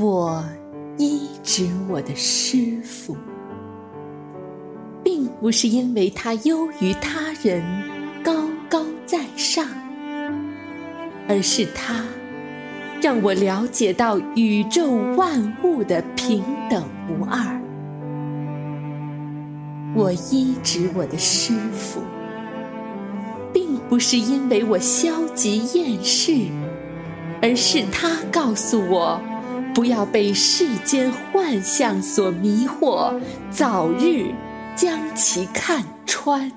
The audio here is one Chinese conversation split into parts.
我医治我的师傅，并不是因为他优于他人、高高在上，而是他让我了解到宇宙万物的平等无二。我医治我的师傅，并不是因为我消极厌世，而是他告诉我。不要被世间幻象所迷惑，早日将其看穿。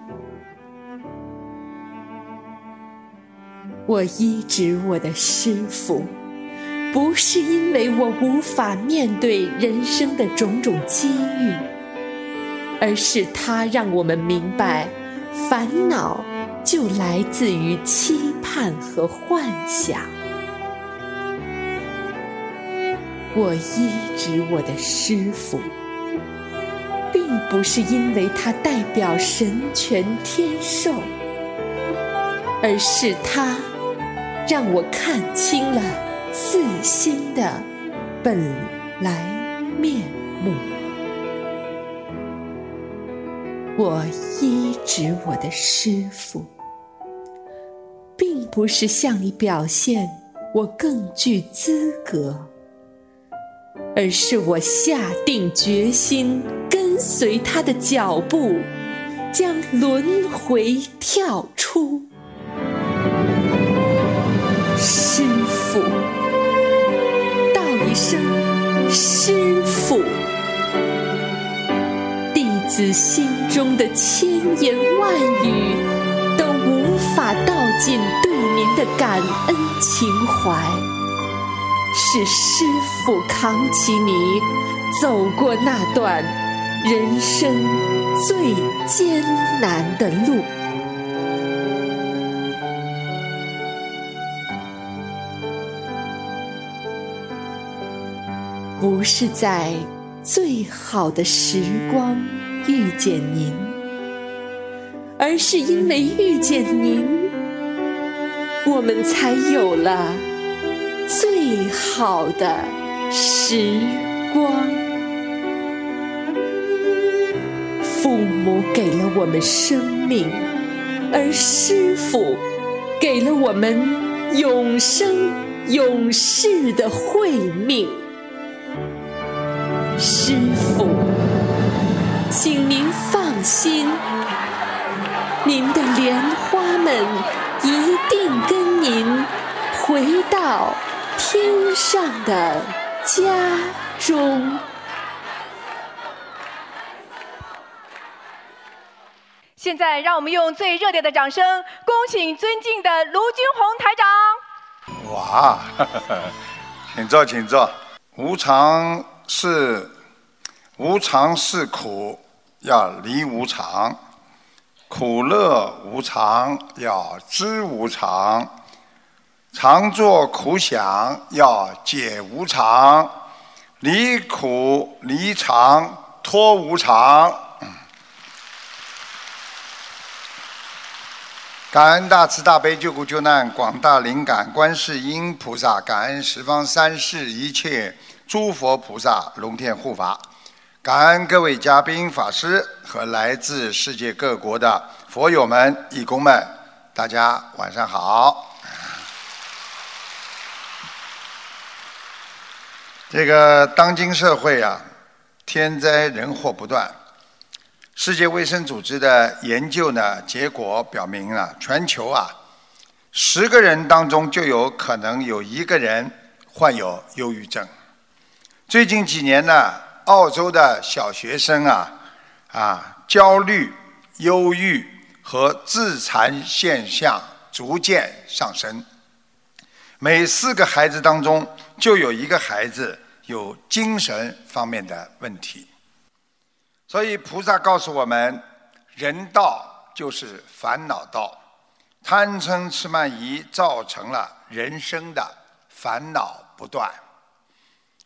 我医治我的师傅，不是因为我无法面对人生的种种机遇，而是他让我们明白，烦恼就来自于期盼和幻想。我医治我的师傅，并不是因为他代表神权天授，而是他让我看清了自心的本来面目。我医治我的师傅，并不是向你表现我更具资格。而是我下定决心跟随他的脚步，将轮回跳出。师傅，道一声师傅，弟子心中的千言万语都无法道尽对您的感恩情怀。是师傅扛起你走过那段人生最艰难的路，不是在最好的时光遇见您，而是因为遇见您，我们才有了。最好的时光，父母给了我们生命，而师傅给了我们永生永世的慧命。师傅，请您放心，您的莲花们一定跟您回到。天上的家中。现在，让我们用最热烈的掌声，恭请尊敬的卢军红台长。哇，请坐，请坐。无常是无常是苦，要离无常；苦乐无常，要知无常。常作苦想，要解无常；离苦离常，脱无常。感恩大慈大悲救苦救难广大灵感观世音菩萨，感恩十方三世一切诸佛菩萨龙天护法，感恩各位嘉宾法师和来自世界各国的佛友们、义工们，大家晚上好。这个当今社会啊，天灾人祸不断。世界卫生组织的研究呢，结果表明啊，全球啊，十个人当中就有可能有一个人患有忧郁症。最近几年呢，澳洲的小学生啊，啊，焦虑、忧郁和自残现象逐渐上升。每四个孩子当中就有一个孩子。有精神方面的问题，所以菩萨告诉我们，人道就是烦恼道，贪嗔痴慢疑造成了人生的烦恼不断。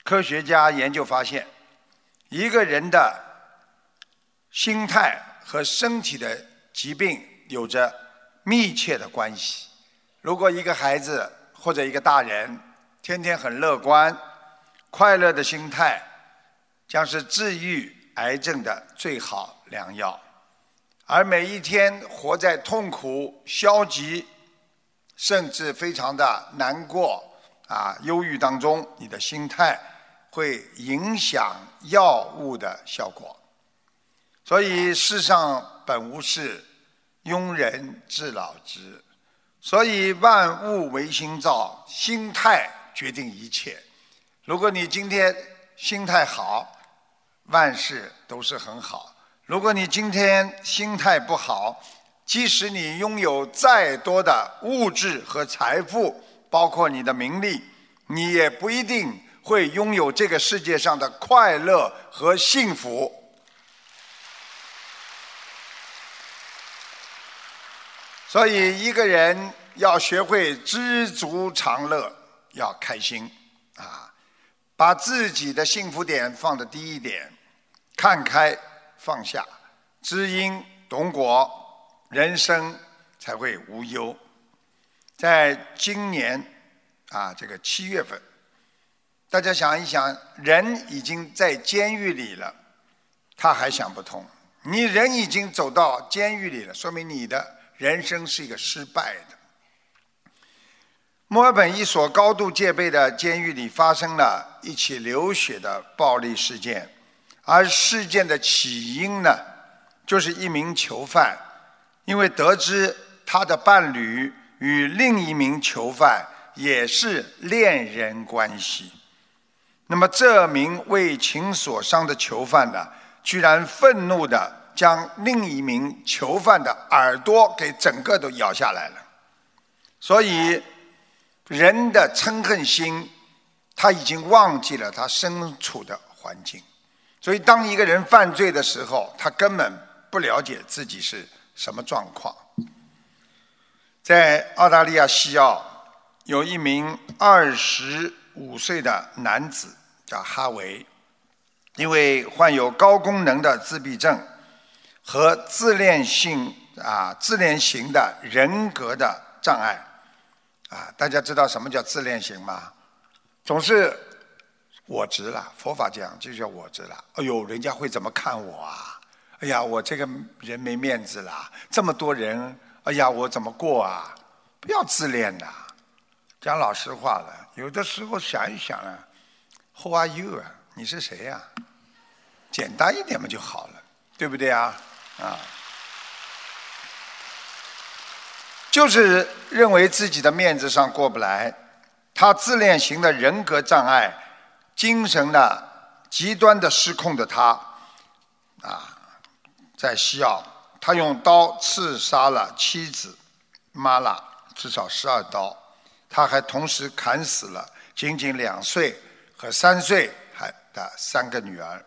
科学家研究发现，一个人的心态和身体的疾病有着密切的关系。如果一个孩子或者一个大人天天很乐观，快乐的心态将是治愈癌症的最好良药。而每一天活在痛苦、消极，甚至非常的难过啊、忧郁当中，你的心态会影响药物的效果。所以世上本无事，庸人自扰之。所以万物唯心造，心态决定一切。如果你今天心态好，万事都是很好；如果你今天心态不好，即使你拥有再多的物质和财富，包括你的名利，你也不一定会拥有这个世界上的快乐和幸福。所以，一个人要学会知足常乐，要开心。啊，把自己的幸福点放的低一点，看开放下，知因懂果，人生才会无忧。在今年啊，这个七月份，大家想一想，人已经在监狱里了，他还想不通。你人已经走到监狱里了，说明你的。人生是一个失败的。墨尔本一所高度戒备的监狱里发生了一起流血的暴力事件，而事件的起因呢，就是一名囚犯。因为得知他的伴侣与另一名囚犯也是恋人关系，那么这名为情所伤的囚犯呢，居然愤怒的。将另一名囚犯的耳朵给整个都咬下来了，所以人的嗔恨心，他已经忘记了他身处的环境，所以当一个人犯罪的时候，他根本不了解自己是什么状况。在澳大利亚西澳，有一名二十五岁的男子叫哈维，因为患有高功能的自闭症。和自恋性啊，自恋型的人格的障碍啊，大家知道什么叫自恋型吗？总是我执了，佛法讲就叫我执了。哎呦，人家会怎么看我啊？哎呀，我这个人没面子了，这么多人，哎呀，我怎么过啊？不要自恋呐，讲老实话了，有的时候想一想啊，Who are you 啊？你是谁呀？简单一点嘛就好了，对不对啊？啊，就是认为自己的面子上过不来，他自恋型的人格障碍，精神的极端的失控的他，啊，在西澳，他用刀刺杀了妻子玛拉，至少十二刀，他还同时砍死了仅仅两岁和三岁还的三个女儿。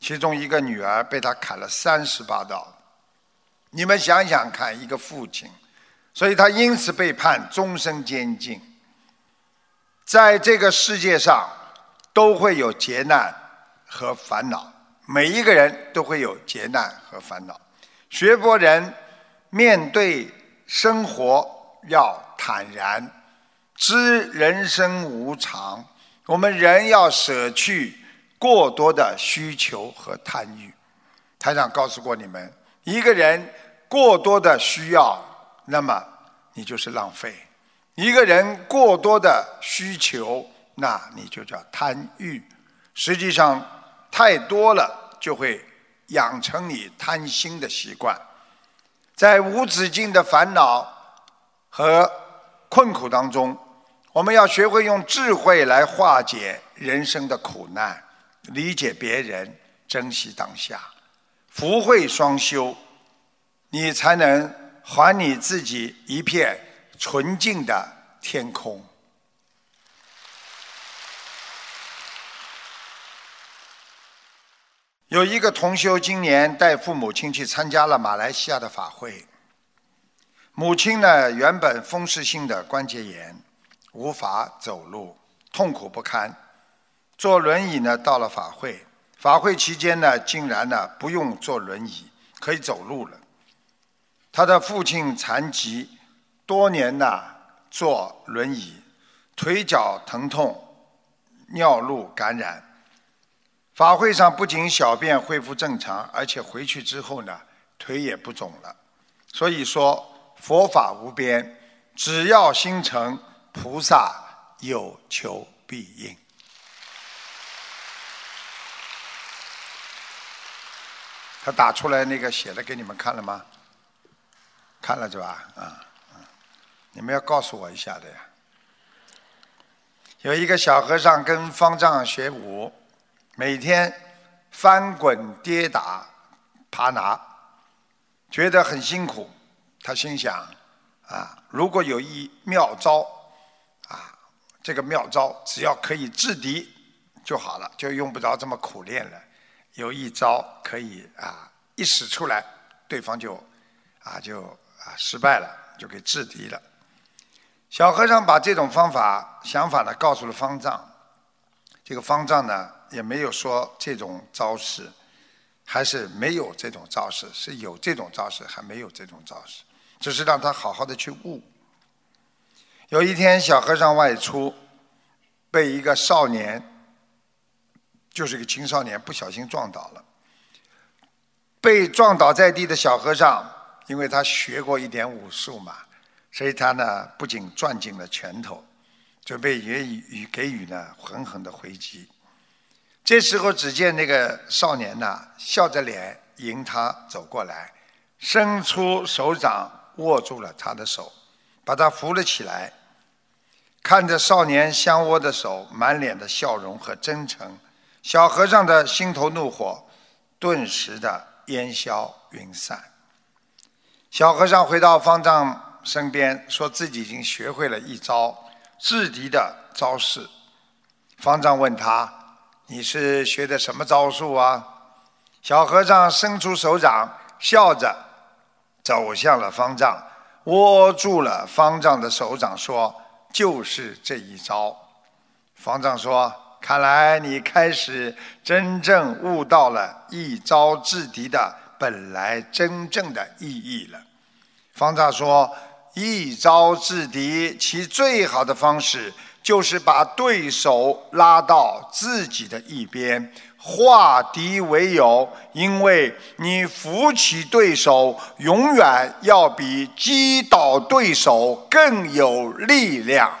其中一个女儿被他砍了三十八刀，你们想想看，一个父亲，所以他因此被判终身监禁。在这个世界上，都会有劫难和烦恼，每一个人都会有劫难和烦恼。学佛人面对生活要坦然，知人生无常，我们人要舍去。过多的需求和贪欲，台长告诉过你们，一个人过多的需要，那么你就是浪费；一个人过多的需求，那你就叫贪欲。实际上，太多了就会养成你贪心的习惯，在无止境的烦恼和困苦当中，我们要学会用智慧来化解人生的苦难。理解别人，珍惜当下，福慧双修，你才能还你自己一片纯净的天空。有一个同修今年带父母亲去参加了马来西亚的法会，母亲呢原本风湿性的关节炎，无法走路，痛苦不堪。坐轮椅呢，到了法会，法会期间呢，竟然呢不用坐轮椅，可以走路了。他的父亲残疾，多年呢坐轮椅，腿脚疼痛，尿路感染。法会上不仅小便恢复正常，而且回去之后呢，腿也不肿了。所以说佛法无边，只要心诚，菩萨有求必应。他打出来那个写的给你们看了吗？看了是吧？啊，你们要告诉我一下的呀。有一个小和尚跟方丈学武，每天翻滚跌打、爬拿，觉得很辛苦。他心想：啊，如果有一妙招，啊，这个妙招只要可以制敌就好了，就用不着这么苦练了。有一招可以啊，一使出来，对方就啊就啊失败了，就给制敌了。小和尚把这种方法想法呢告诉了方丈，这个方丈呢也没有说这种招式，还是没有这种招式，是有这种招式，还没有这种招式，只是让他好好的去悟。有一天，小和尚外出，被一个少年。就是一个青少年不小心撞倒了，被撞倒在地的小和尚，因为他学过一点武术嘛，所以他呢不仅攥紧了拳头，准备也与给予呢狠狠的回击。这时候，只见那个少年呢笑着脸迎他走过来，伸出手掌握住了他的手，把他扶了起来，看着少年相握的手，满脸的笑容和真诚。小和尚的心头怒火顿时的烟消云散。小和尚回到方丈身边，说自己已经学会了一招制敌的招式。方丈问他：“你是学的什么招数啊？”小和尚伸出手掌，笑着走向了方丈，握住了方丈的手掌，说：“就是这一招。”方丈说。看来你开始真正悟到了一招制敌的本来真正的意义了。方丈说：“一招制敌，其最好的方式就是把对手拉到自己的一边，化敌为友。因为你扶起对手，永远要比击倒对手更有力量。”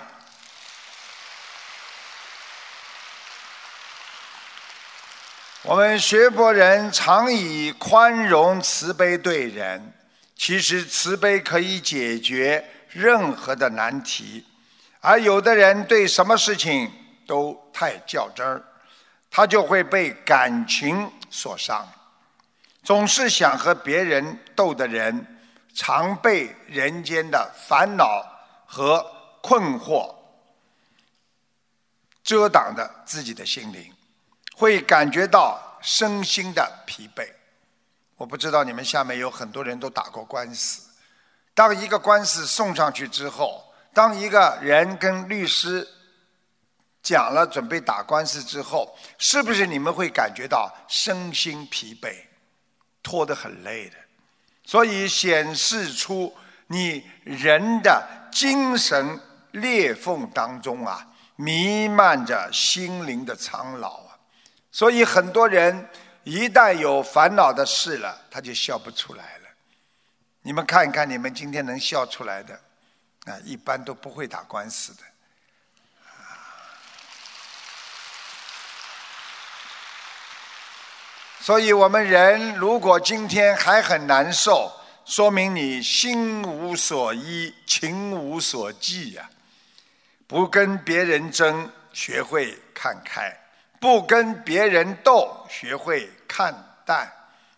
我们学佛人常以宽容慈悲对人，其实慈悲可以解决任何的难题，而有的人对什么事情都太较真儿，他就会被感情所伤。总是想和别人斗的人，常被人间的烦恼和困惑遮挡着自己的心灵。会感觉到身心的疲惫。我不知道你们下面有很多人都打过官司。当一个官司送上去之后，当一个人跟律师讲了准备打官司之后，是不是你们会感觉到身心疲惫，拖得很累的？所以显示出你人的精神裂缝当中啊，弥漫着心灵的苍老。所以很多人一旦有烦恼的事了，他就笑不出来了。你们看一看，你们今天能笑出来的，啊，一般都不会打官司的。所以我们人如果今天还很难受，说明你心无所依，情无所寄呀。不跟别人争，学会看开。不跟别人斗，学会看淡。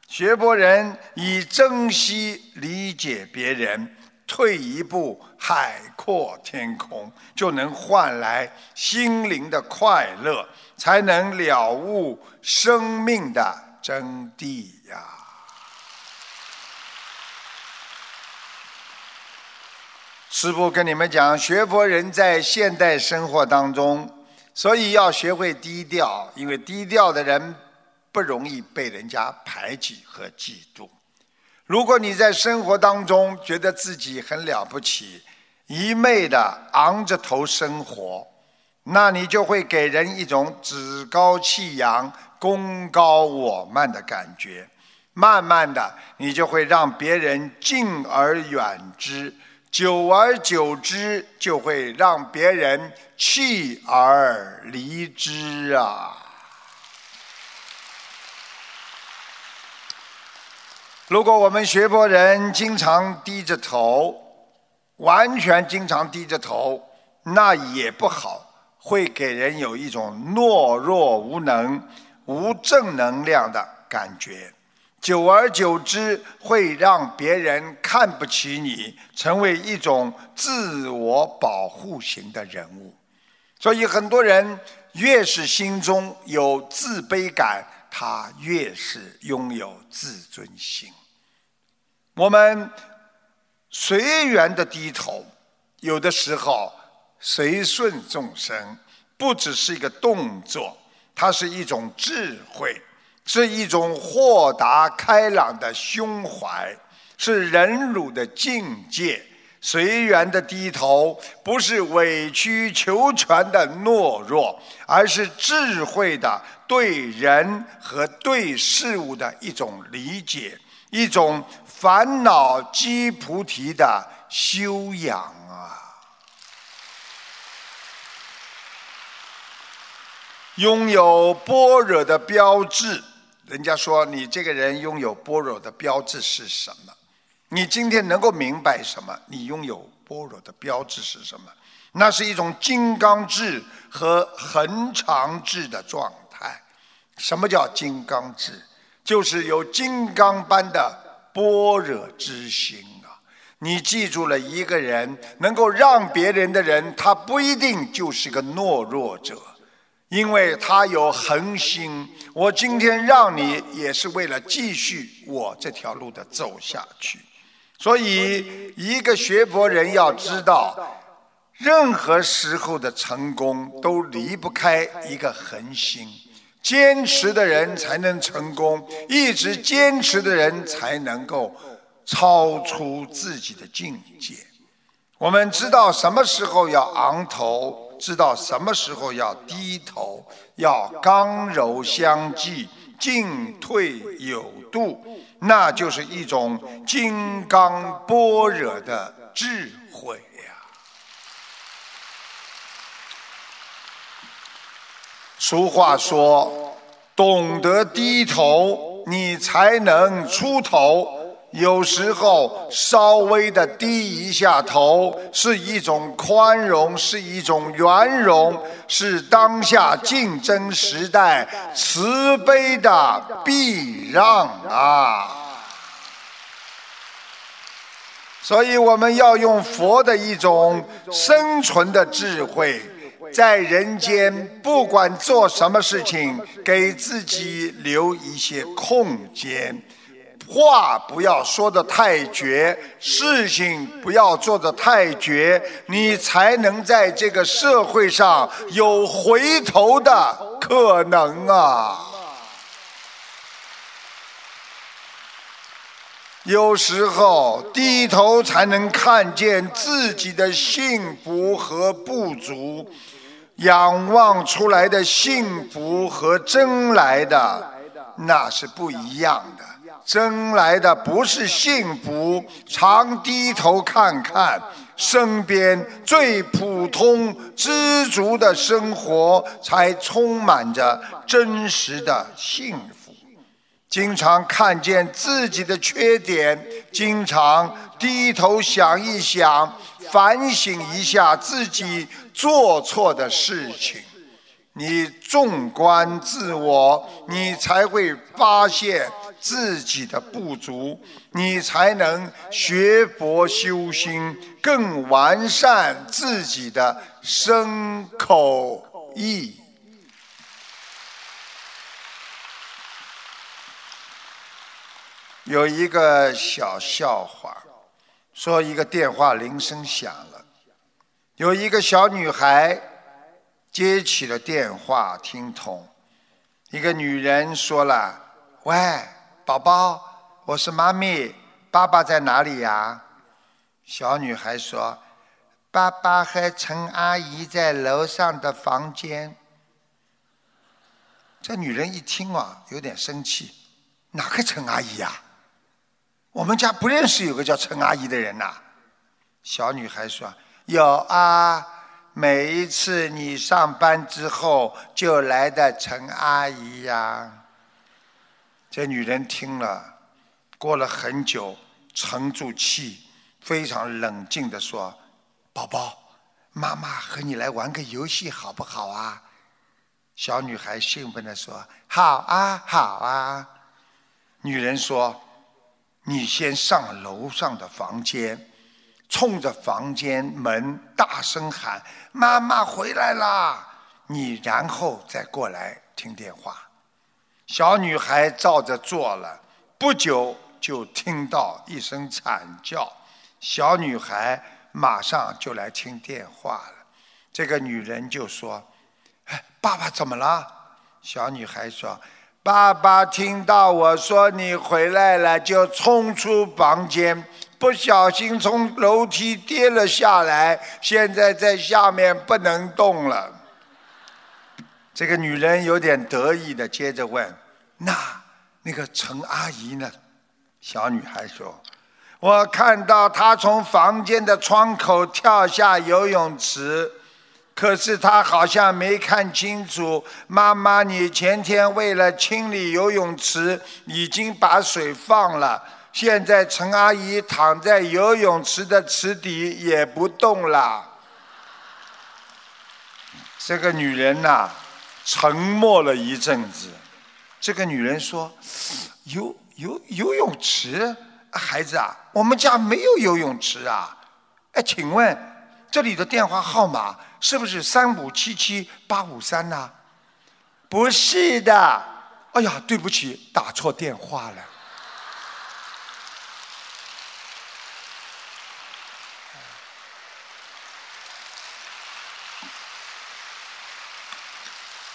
学佛人以珍惜理解别人，退一步海阔天空，就能换来心灵的快乐，才能了悟生命的真谛呀！师父跟你们讲，学佛人在现代生活当中。所以要学会低调，因为低调的人不容易被人家排挤和嫉妒。如果你在生活当中觉得自己很了不起，一昧的昂着头生活，那你就会给人一种趾高气扬、功高我慢的感觉。慢慢的，你就会让别人敬而远之，久而久之，就会让别人弃而离之啊。如果我们学佛人经常低着头，完全经常低着头，那也不好，会给人有一种懦弱无能、无正能量的感觉。久而久之，会让别人看不起你，成为一种自我保护型的人物。所以，很多人越是心中有自卑感，他越是拥有自尊心。我们随缘的低头，有的时候随顺众生，不只是一个动作，它是一种智慧。是一种豁达开朗的胸怀，是忍辱的境界。随缘的低头，不是委曲求全的懦弱，而是智慧的对人和对事物的一种理解，一种烦恼积菩提的修养啊！拥有般若的标志。人家说你这个人拥有般若的标志是什么？你今天能够明白什么？你拥有般若的标志是什么？那是一种金刚智和恒常智的状态。什么叫金刚智？就是有金刚般的般若之心啊！你记住了一个人能够让别人的人，他不一定就是个懦弱者。因为他有恒心，我今天让你也是为了继续我这条路的走下去。所以，一个学佛人要知道，任何时候的成功都离不开一个恒心。坚持的人才能成功，一直坚持的人才能够超出自己的境界。我们知道什么时候要昂头。知道什么时候要低头，要刚柔相济，进退有度，那就是一种金刚般若的智慧呀。俗话说：“懂得低头，你才能出头。”有时候稍微的低一下头，是一种宽容，是一种圆融，是当下竞争时代慈悲的避让啊！所以我们要用佛的一种生存的智慧，在人间不管做什么事情，给自己留一些空间。话不要说的太绝，事情不要做的太绝，你才能在这个社会上有回头的可能啊！有时候低头才能看见自己的幸福和不足，仰望出来的幸福和争来的那是不一样的。争来的不是幸福，常低头看看身边最普通知足的生活，才充满着真实的幸福。经常看见自己的缺点，经常低头想一想，反省一下自己做错的事情。你纵观自我，你才会发现。自己的不足，你才能学佛修心，更完善自己的身口意。有一个小笑话，说一个电话铃声响了，有一个小女孩接起了电话，听筒，一个女人说了：“喂。”宝宝，我是妈咪，爸爸在哪里呀？小女孩说：“爸爸和陈阿姨在楼上的房间。这女人一听啊，有点生气，哪个陈阿姨呀？我们家不认识有个叫陈阿姨的人呐。小女孩说：“有啊，每一次你上班之后就来的陈阿姨呀。”这女人听了，过了很久，沉住气，非常冷静地说：“宝宝，妈妈和你来玩个游戏好不好啊？”小女孩兴奋地说：“好啊，好啊。”女人说：“你先上楼上的房间，冲着房间门大声喊‘妈妈回来啦’，你然后再过来听电话。”小女孩照着做了，不久就听到一声惨叫。小女孩马上就来听电话了。这个女人就说：“哎，爸爸怎么了？”小女孩说：“爸爸听到我说你回来了，就冲出房间，不小心从楼梯跌了下来，现在在下面不能动了。”这个女人有点得意的接着问。那那个陈阿姨呢？小女孩说：“我看到她从房间的窗口跳下游泳池，可是她好像没看清楚。妈妈，你前天为了清理游泳池，已经把水放了。现在陈阿姨躺在游泳池的池底也不动了。”这个女人呐，沉默了一阵子。这个女人说：“游游游泳池，孩子啊，我们家没有游泳池啊。哎，请问这里的电话号码是不是三五七七八五三呢？不是的。哎呀，对不起，打错电话了。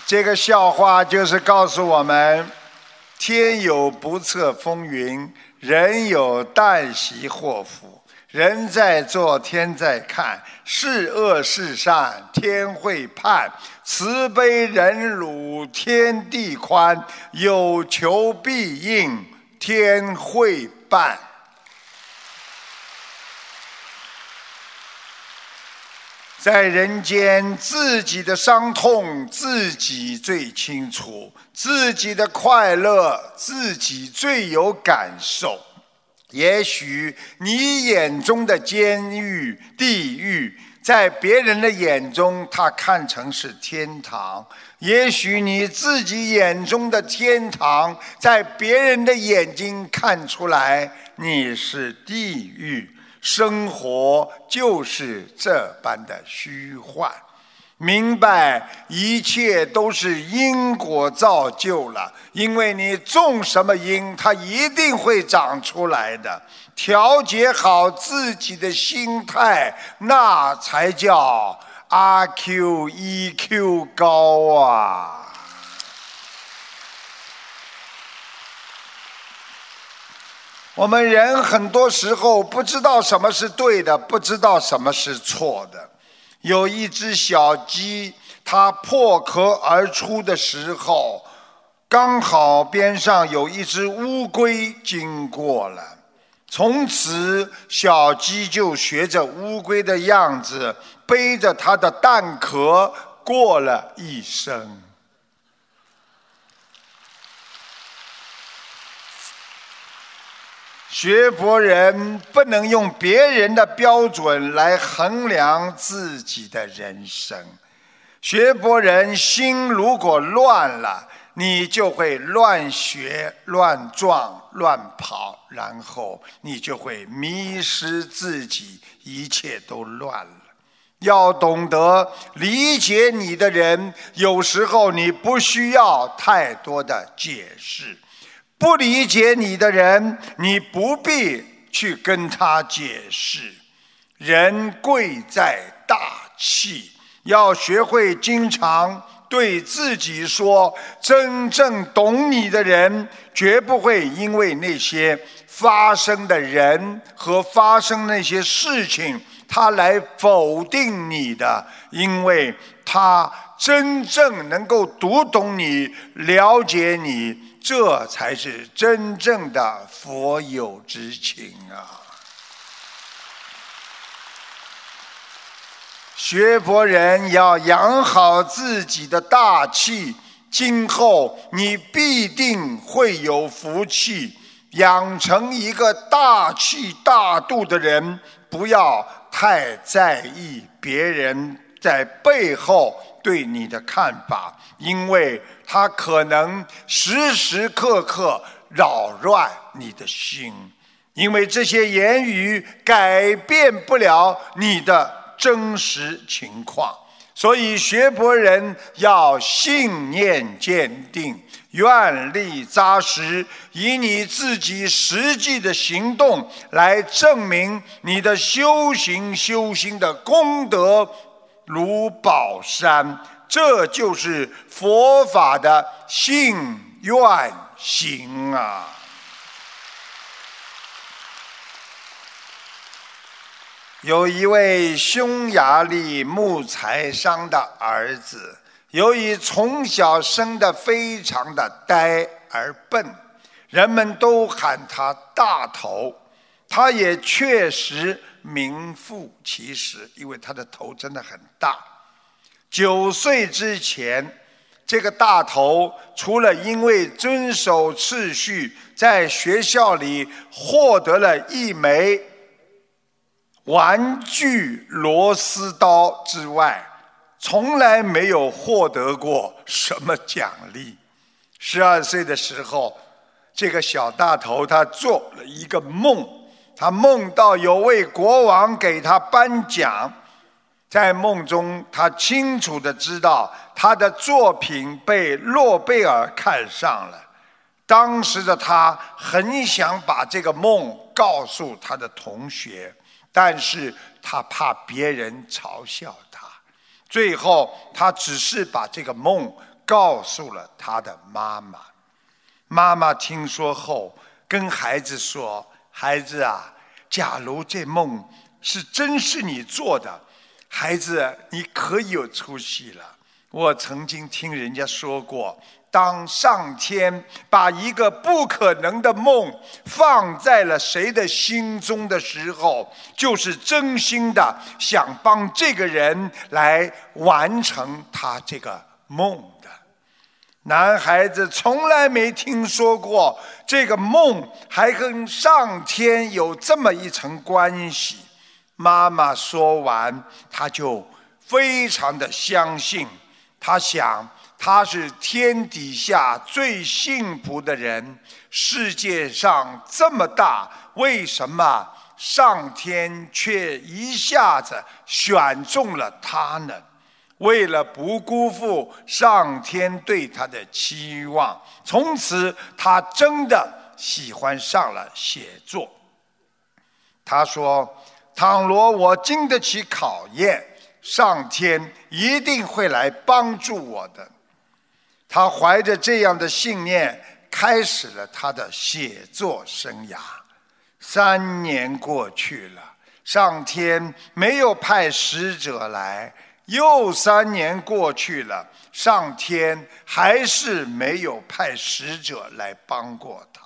这个笑话就是告诉我们：天有不测风云，人有旦夕祸福。人在做，天在看；是恶是善，天会判。慈悲忍辱，天地宽；有求必应，天会办。在人间，自己的伤痛自己最清楚，自己的快乐自己最有感受。也许你眼中的监狱、地狱，在别人的眼中，他看成是天堂；也许你自己眼中的天堂，在别人的眼睛看出来，你是地狱。生活就是这般的虚幻，明白一切都是因果造就了。因为你种什么因，它一定会长出来的。调节好自己的心态，那才叫阿 Q E Q 高啊！我们人很多时候不知道什么是对的，不知道什么是错的。有一只小鸡，它破壳而出的时候，刚好边上有一只乌龟经过了。从此，小鸡就学着乌龟的样子，背着它的蛋壳过了一生。学佛人不能用别人的标准来衡量自己的人生。学佛人心如果乱了，你就会乱学、乱撞、乱跑，然后你就会迷失自己，一切都乱了。要懂得理解你的人，有时候你不需要太多的解释。不理解你的人，你不必去跟他解释。人贵在大气，要学会经常对自己说：真正懂你的人，绝不会因为那些发生的人和发生那些事情他来否定你的，因为他真正能够读懂你、了解你，这才是真正的佛友之情啊！学佛人要养好自己的大气，今后你必定会有福气。养成一个大气大度的人，不要太在意别人在背后对你的看法，因为他可能时时刻刻扰乱你的心，因为这些言语改变不了你的真实情况。所以学佛人要信念坚定。愿力扎实，以你自己实际的行动来证明你的修行修心的功德如宝山，这就是佛法的信愿行啊！有一位匈牙利木材商的儿子。由于从小生得非常的呆而笨，人们都喊他大头。他也确实名副其实，因为他的头真的很大。九岁之前，这个大头除了因为遵守秩序，在学校里获得了一枚玩具螺丝刀之外，从来没有获得过什么奖励。十二岁的时候，这个小大头他做了一个梦，他梦到有位国王给他颁奖。在梦中，他清楚的知道他的作品被诺贝尔看上了。当时的他很想把这个梦告诉他的同学，但是他怕别人嘲笑他。最后，他只是把这个梦告诉了他的妈妈。妈妈听说后，跟孩子说：“孩子啊，假如这梦是真是你做的，孩子你可有出息了。我曾经听人家说过。”当上天把一个不可能的梦放在了谁的心中的时候，就是真心的想帮这个人来完成他这个梦的。男孩子从来没听说过这个梦还跟上天有这么一层关系。妈妈说完，他就非常的相信，他想。他是天底下最幸福的人。世界上这么大，为什么上天却一下子选中了他呢？为了不辜负上天对他的期望，从此他真的喜欢上了写作。他说：“倘若我经得起考验，上天一定会来帮助我的。”他怀着这样的信念，开始了他的写作生涯。三年过去了，上天没有派使者来；又三年过去了，上天还是没有派使者来帮过他。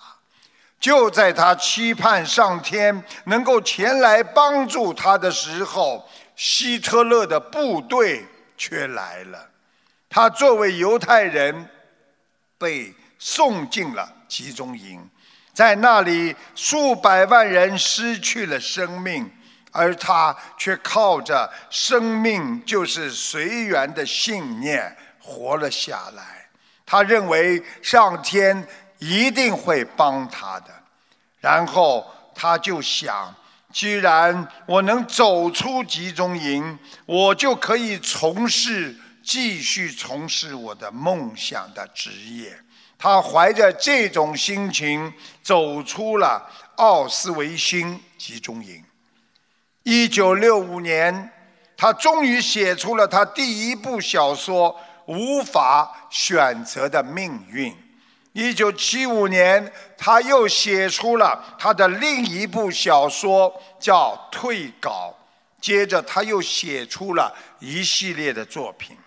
就在他期盼上天能够前来帮助他的时候，希特勒的部队却来了。他作为犹太人，被送进了集中营，在那里数百万人失去了生命，而他却靠着生命就是随缘的信念活了下来。他认为上天一定会帮他的，然后他就想：既然我能走出集中营，我就可以从事。继续从事我的梦想的职业，他怀着这种心情走出了奥斯维辛集中营。一九六五年，他终于写出了他第一部小说《无法选择的命运》。一九七五年，他又写出了他的另一部小说，叫《退稿》。接着他又写出了一系列的作品。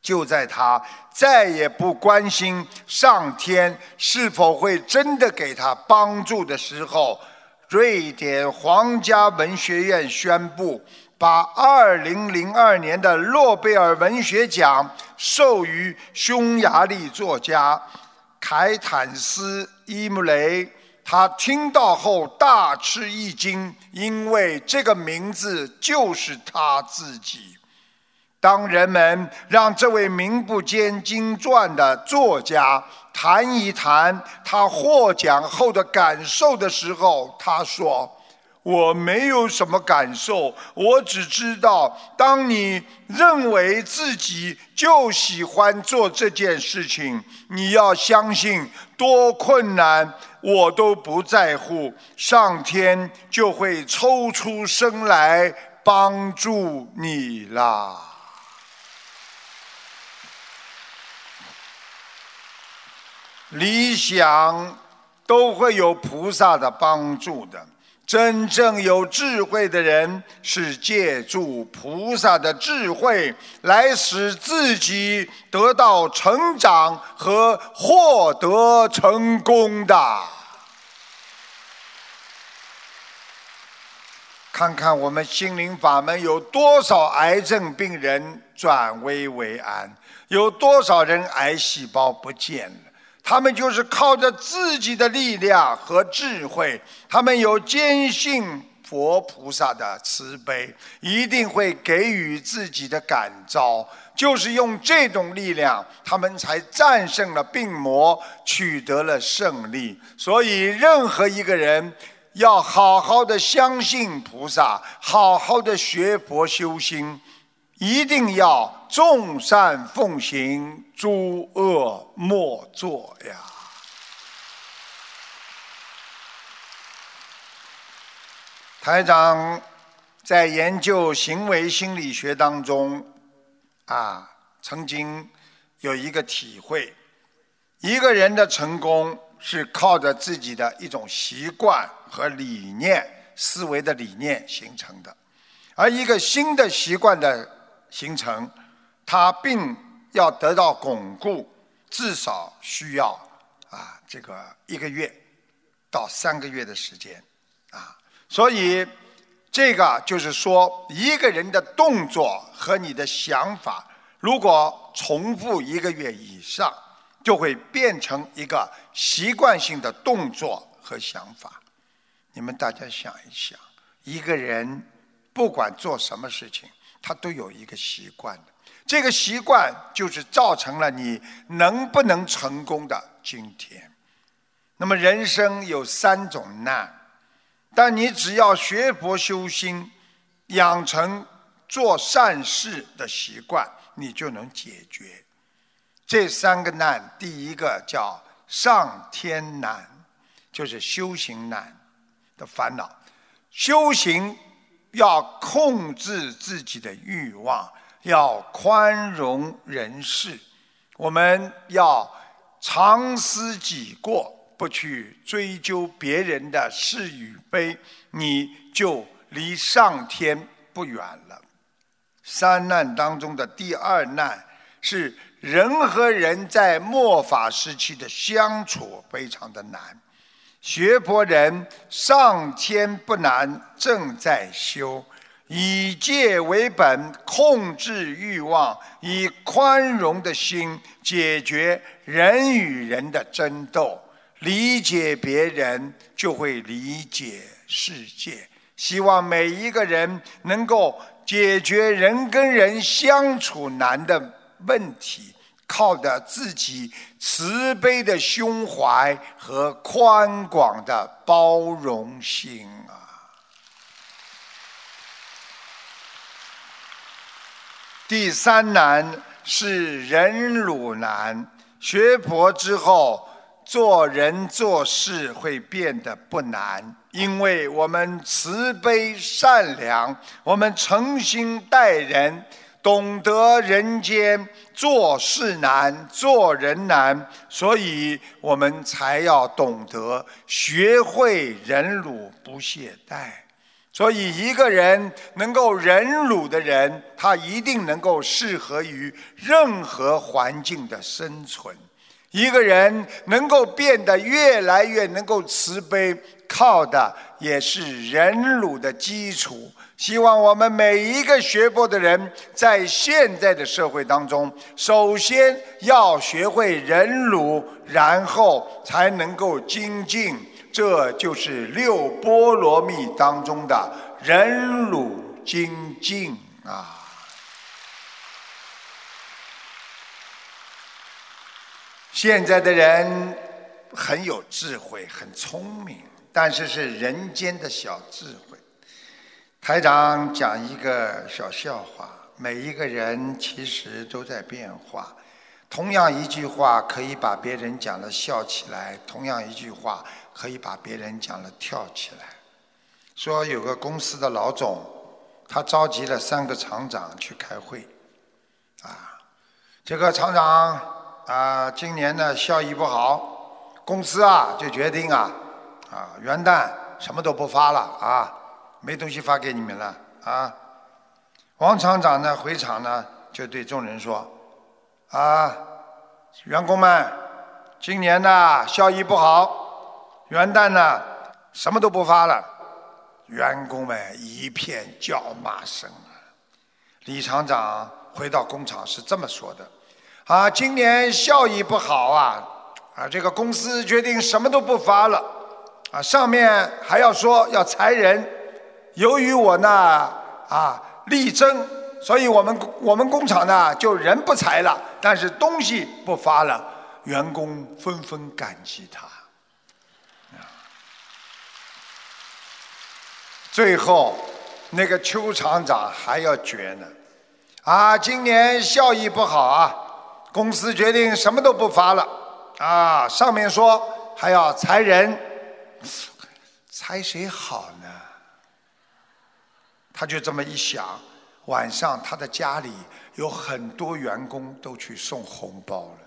就在他再也不关心上天是否会真的给他帮助的时候，瑞典皇家文学院宣布，把2002年的诺贝尔文学奖授予匈牙利作家凯坦斯·伊姆雷。他听到后大吃一惊，因为这个名字就是他自己。当人们让这位名不见经传的作家谈一谈他获奖后的感受的时候，他说：“我没有什么感受，我只知道，当你认为自己就喜欢做这件事情，你要相信，多困难我都不在乎，上天就会抽出身来帮助你啦。”理想都会有菩萨的帮助的。真正有智慧的人是借助菩萨的智慧来使自己得到成长和获得成功的。看看我们心灵法门有多少癌症病人转危为安，有多少人癌细胞不见了。他们就是靠着自己的力量和智慧，他们有坚信佛菩萨的慈悲，一定会给予自己的感召。就是用这种力量，他们才战胜了病魔，取得了胜利。所以，任何一个人要好好的相信菩萨，好好的学佛修心。一定要众善奉行，诸恶莫作呀！台长在研究行为心理学当中，啊，曾经有一个体会：一个人的成功是靠着自己的一种习惯和理念、思维的理念形成的，而一个新的习惯的。形成，它并要得到巩固，至少需要啊这个一个月到三个月的时间啊。所以这个就是说，一个人的动作和你的想法，如果重复一个月以上，就会变成一个习惯性的动作和想法。你们大家想一想，一个人不管做什么事情。他都有一个习惯的，这个习惯就是造成了你能不能成功的今天。那么人生有三种难，但你只要学佛修心，养成做善事的习惯，你就能解决这三个难。第一个叫上天难，就是修行难的烦恼，修行。要控制自己的欲望，要宽容人世。我们要常思己过，不去追究别人的是与非，你就离上天不远了。三难当中的第二难是人和人在末法时期的相处非常的难。学佛人上天不难，正在修，以戒为本，控制欲望，以宽容的心解决人与人的争斗，理解别人就会理解世界。希望每一个人能够解决人跟人相处难的问题。靠的自己慈悲的胸怀和宽广的包容心啊！第三难是忍辱难。学佛之后，做人做事会变得不难，因为我们慈悲善良，我们诚心待人。懂得人间做事难，做人难，所以我们才要懂得学会忍辱不懈怠。所以，一个人能够忍辱的人，他一定能够适合于任何环境的生存。一个人能够变得越来越能够慈悲，靠的也是忍辱的基础。希望我们每一个学佛的人，在现在的社会当中，首先要学会忍辱，然后才能够精进。这就是六波罗蜜当中的忍辱精进啊！现在的人很有智慧，很聪明，但是是人间的小智慧。台长讲一个小笑话：每一个人其实都在变化。同样一句话可以把别人讲了笑起来，同样一句话可以把别人讲了跳起来。说有个公司的老总，他召集了三个厂长去开会，啊，这个厂长啊，今年呢效益不好，公司啊就决定啊，啊元旦什么都不发了啊，没东西发给你们了啊。王厂长呢回厂呢就对众人说。啊，员工们，今年呢效益不好，元旦呢什么都不发了，员工们一片叫骂声啊。李厂长回到工厂是这么说的：啊，今年效益不好啊，啊，这个公司决定什么都不发了，啊，上面还要说要裁人，由于我呢啊力争。所以我们我们工厂呢就人不裁了，但是东西不发了，员工纷纷感激他。最后那个邱厂长还要绝呢，啊，今年效益不好啊，公司决定什么都不发了，啊，上面说还要裁人，裁谁好呢？他就这么一想。晚上，他的家里有很多员工都去送红包了。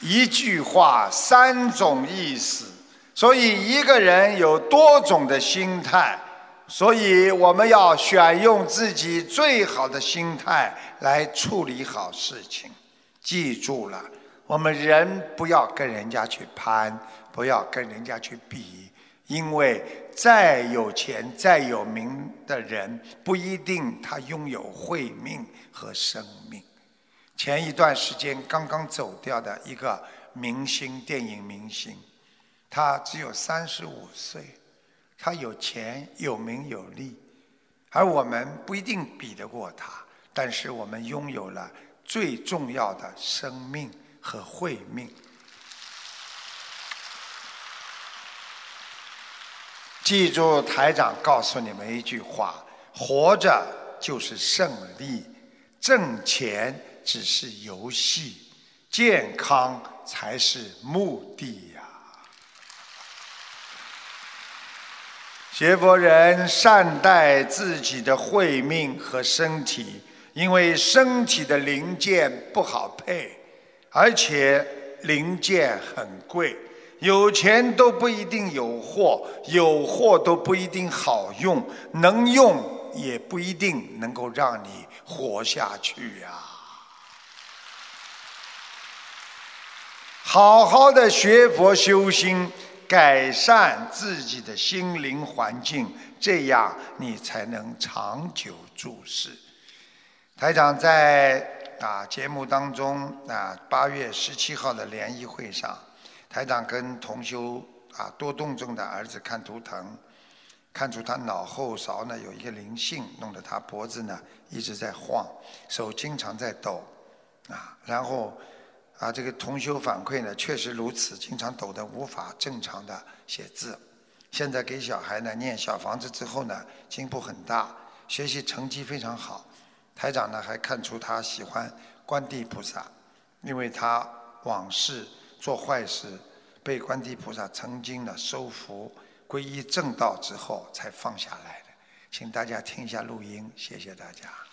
一句话，三种意思，所以一个人有多种的心态，所以我们要选用自己最好的心态来处理好事情。记住了，我们人不要跟人家去攀，不要跟人家去比。因为再有钱、再有名的人，不一定他拥有慧命和生命。前一段时间刚刚走掉的一个明星，电影明星，他只有三十五岁，他有钱、有名、有利，而我们不一定比得过他，但是我们拥有了最重要的生命和慧命。记住，台长告诉你们一句话：活着就是胜利，挣钱只是游戏，健康才是目的呀。学佛人善待自己的慧命和身体，因为身体的零件不好配，而且零件很贵。有钱都不一定有货，有货都不一定好用，能用也不一定能够让你活下去呀。好好的学佛修心，改善自己的心灵环境，这样你才能长久住世。台长在啊节目当中啊八月十七号的联谊会上。台长跟同修啊多动症的儿子看图腾，看出他脑后勺呢有一个灵性，弄得他脖子呢一直在晃，手经常在抖，啊，然后啊这个同修反馈呢确实如此，经常抖得无法正常的写字。现在给小孩呢念小房子之后呢进步很大，学习成绩非常好。台长呢还看出他喜欢观地菩萨，因为他往事。做坏事，被观地菩萨曾经的收服，皈依正道之后才放下来的。请大家听一下录音，谢谢大家。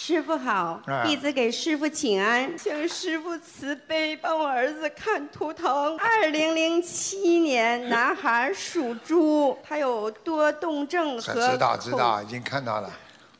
师傅好啊，弟子给师傅请安，请师傅慈悲，帮我儿子看图腾。二零零七年，男孩属猪，他有多动症和知道知道，已经看到了，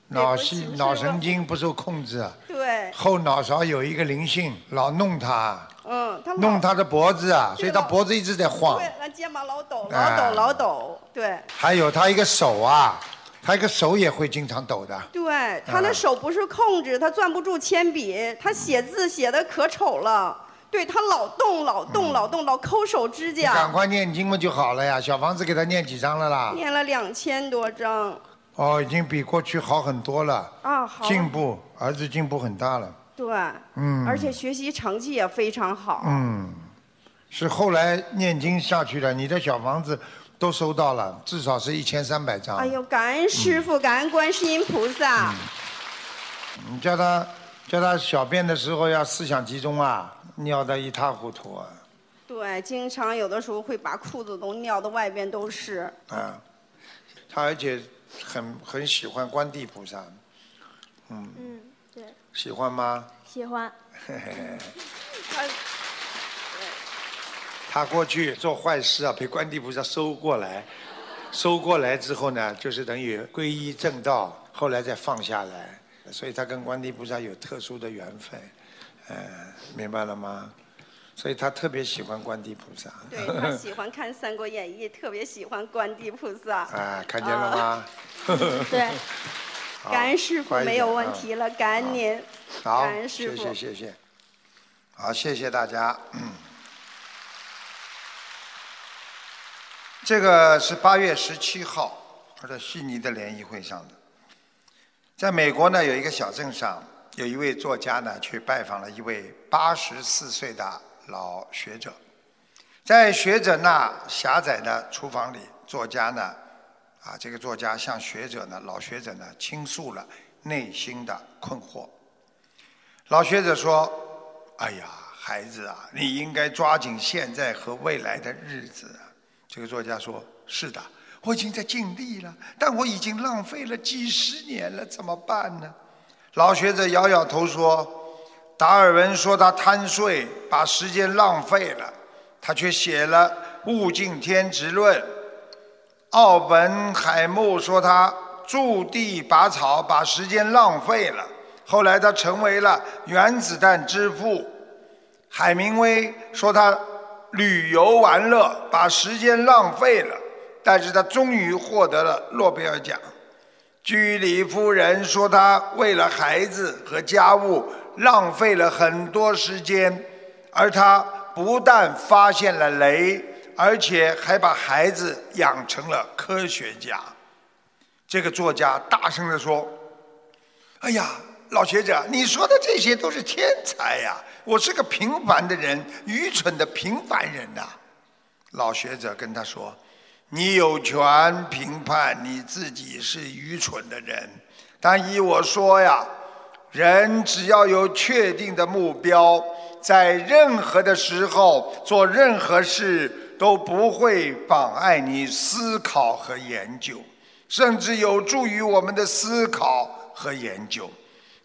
脑系师傅脑神经不受控制，对，后脑勺有一个灵性，老弄他，嗯，他老弄他的脖子啊，所以他脖子一直在晃。对，。那肩膀老抖，啊。老抖，老抖，对。还有他一个手啊，他一个手也会经常抖的。对他的手不是控制，他攥不住铅笔，他写字写的可丑了。对他老动老动老动，老抠手指甲赶，快念经嘛就好了呀。小房子给他念几张了啦？念了两千多张哦，已经比过去好很多了，啊，好进步，儿子进步很大了。对，嗯而且学习成绩也非常好。嗯，是后来念经下去的，你的小房子都收到了，至少是一千三百张。哎呦，感恩师傅，感恩观世音菩萨。你叫他叫他小便的时候要思想集中啊，尿得一塌糊涂啊。对，经常有的时候会把裤子都尿的外边都是。啊，他而且很很喜欢观地菩萨，嗯，嗯对，喜欢吗？喜欢。他他过去做坏事啊，被观地菩萨收过来，收过来之后呢，就是等于皈依正道，后来再放下来，所以他跟观地菩萨有特殊的缘分，呃，明白了吗？所以他特别喜欢观地菩萨。对他喜欢看《三国演义》，特别喜欢观地菩萨。啊，看见了吗？对，感恩师傅没有问啊题了，感恩您。好，感恩师谢傅谢谢谢，好，谢谢大家。嗯，这个是八月十七号，在悉尼的联谊会上的。在美国呢，有一个小镇上，有一位作家呢，去拜访了一位八十四岁的老学者。在学者那狭窄的厨房里，作家呢，啊，这个作家向学者呢，老学者呢，倾诉了内心的困惑。老学者说：“哎呀，孩子啊，你应该抓紧现在和未来的日子。”这个作家说：“是的，我已经在尽力了，但我已经浪费了几十年了，怎么办呢？”老学者摇摇头说：“达尔文说他贪睡，把时间浪费了，他却写了《物竞天择论》。”奥本海默说他驻地拔草，把时间浪费了。后来他成为了原子弹之父。海明威说他旅游玩乐，把时间浪费了，但是他终于获得了诺贝尔奖。居里夫人说她为了孩子和家务浪费了很多时间，而她不但发现了雷，而且还把孩子养成了科学家。这个作家大声地说：“哎呀，老学者，你说的这些都是天才呀！我是个平凡的人，愚蠢的平凡人呐、老学者跟他说：“你有权评判你自己是愚蠢的人，但依我说呀，人只要有确定的目标，在任何的时候做任何事都不会妨碍你思考和研究，甚至有助于我们的思考和研究。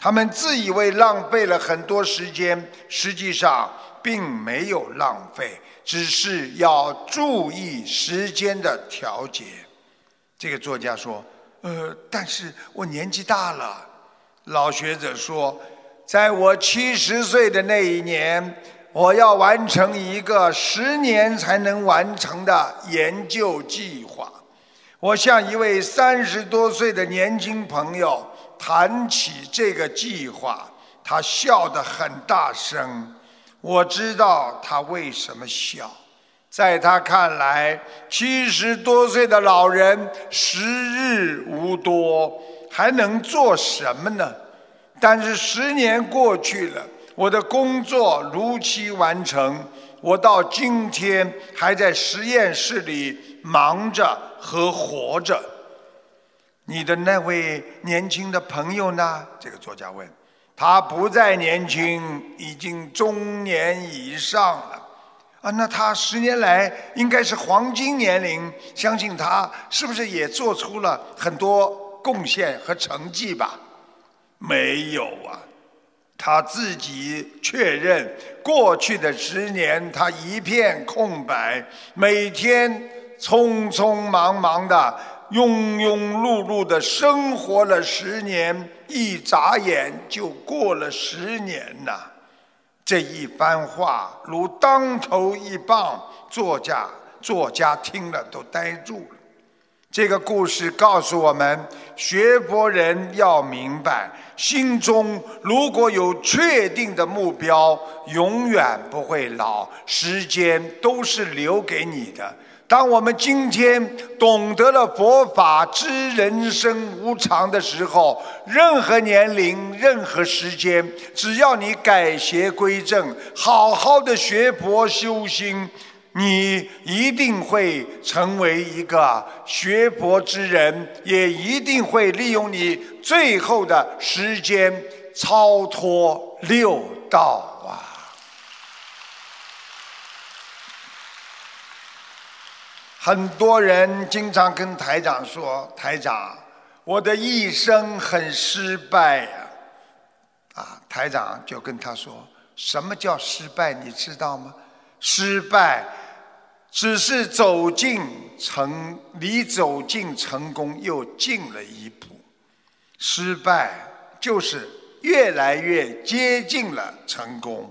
他们自以为浪费了很多时间，实际上并没有浪费，只是要注意时间的调节。这个作家说：“呃，但是我年纪大了。”老学者说：“在我七十岁的那一年，我要完成一个十年才能完成的研究计划。”我向一位三十多岁的年轻朋友谈起这个计划，他笑得很大声。我知道他为什么笑，在他看来，七十多岁的老人时日无多，还能做什么呢？但是十年过去了，我的工作如期完成，我到今天还在实验室里忙着和活着。你的那位年轻的朋友呢？这个作家问。他不再年轻，已经中年以上了。啊，那他十年来应该是黄金年龄，相信他是不是也做出了很多贡献和成绩吧？没有啊。他自己确认，过去的十年他一片空白，每天匆匆忙忙的、庸庸碌碌的生活了十年，一眨眼就过了十年呐。这一番话如当头一棒，作家作家听了都呆住了。这个故事告诉我们，学佛人要明白。心中如果有确定的目标，永远不会老。时间都是留给你的。当我们今天懂得了佛法，知人生无常的时候，任何年龄、任何时间，只要你改邪归正，好好的学佛修心。你一定会成为一个学佛之人，也一定会利用你最后的时间超脱六道啊！很多人经常跟台长说：“台长，我的一生很失败呀！”啊，台长就跟他说：“什么叫失败？你知道吗？失败。”只是走进成，离走进成功又近了一步。失败就是越来越接近了成功。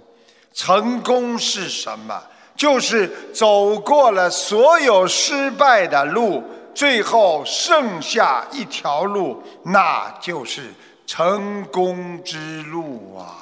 成功是什么？就是走过了所有失败的路，最后剩下一条路，那就是成功之路啊。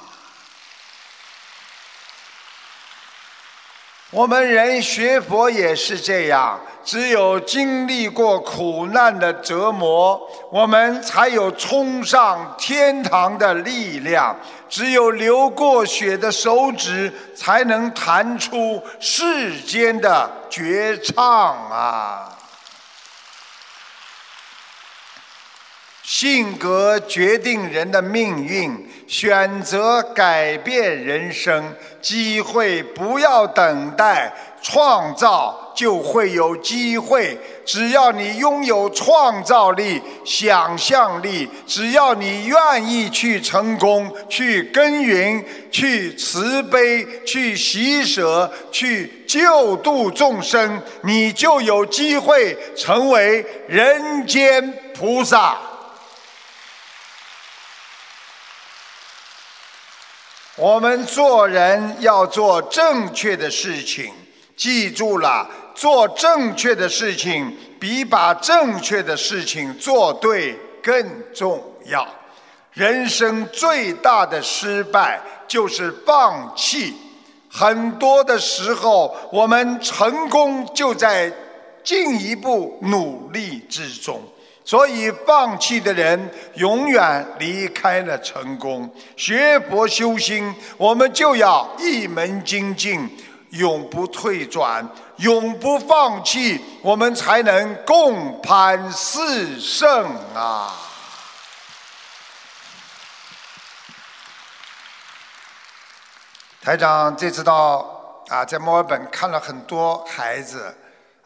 我们人学佛也是这样，只有经历过苦难的折磨，我们才有冲上天堂的力量；只有流过血的手指，才能弹出世间的绝唱啊！性格决定人的命运，选择改变人生，机会不要等待，创造就会有机会。只要你拥有创造力、想象力，只要你愿意去成功、去耕耘、去慈悲、去喜舍、去救度众生，你就有机会成为人间菩萨。我们做人要做正确的事情，记住了，做正确的事情比把正确的事情做对更重要。人生最大的失败就是放弃。很多的时候，我们成功就在进一步努力之中。所以，放弃的人永远离开了成功。学佛修心，我们就要一门精进，永不退转，永不放弃，我们才能共攀四圣啊！台长这次到啊，在墨尔本看了很多孩子，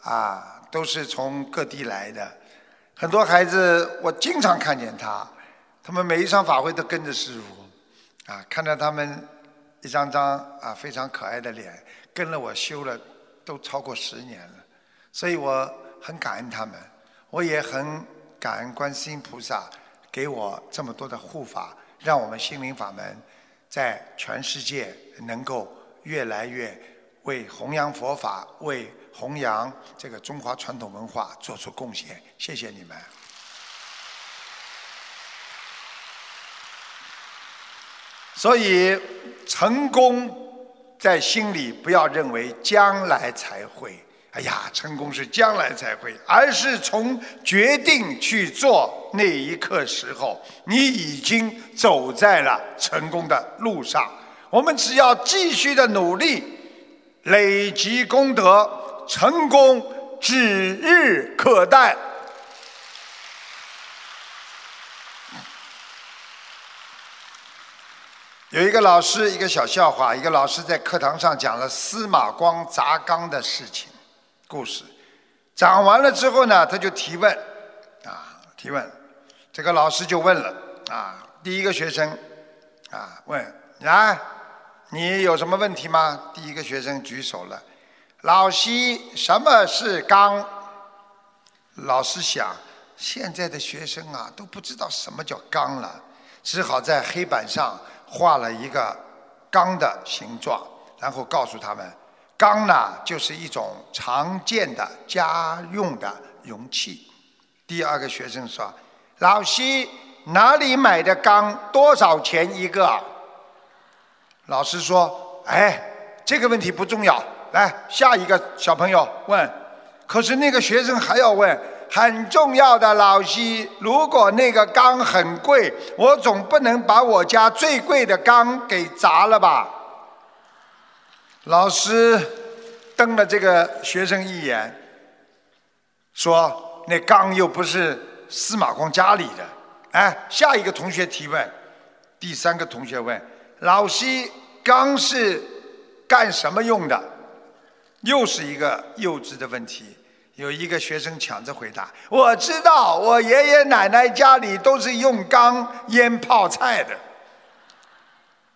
啊，都是从各地来的。很多孩子，我经常看见他，他们每一场法会都跟着师傅，啊，看着他们一张张啊非常可爱的脸，跟了我修了都超过十年了，所以我很感恩他们，我也很感恩观世音菩萨给我这么多的护法，让我们心灵法门在全世界能够越来越为弘扬佛法为。弘扬这个中华传统文化做出贡献，谢谢你们。所以，成功在心里不要认为将来才会，哎呀，成功是将来才会，而是从决定去做那一刻时候，你已经走在了成功的路上。我们只要继续的努力，累积功德。成功指日可待。有一个老师，一个小笑话。一个老师在课堂上讲了司马光砸缸的事情故事，讲完了之后呢，他就提问，啊，提问，这个老师就问了，啊，第一个学生啊问来，你有什么问题吗？第一个学生举手了，老师，什么是刚？老师想，现在的学生啊都不知道什么叫刚了，只好在黑板上画了一个缸的形状，然后告诉他们，缸呢就是一种常见的家用的容器。第二个学生说：“老师，哪里买的缸？多少钱一个？”老师说：“哎，这个问题不重要。来，下一个小朋友问。可是那个学生还要问，很重要的老西，如果那个缸很贵，我总不能把我家最贵的缸给砸了吧？”老师瞪了这个学生一眼，说：“那缸又不是司马光家里的。”哎，下一个同学提问，第三个同学问。老西，缸是干什么用的？又是一个幼稚的问题。有一个学生抢着回答：“我知道，我爷爷奶奶家里都是用缸腌泡菜的。”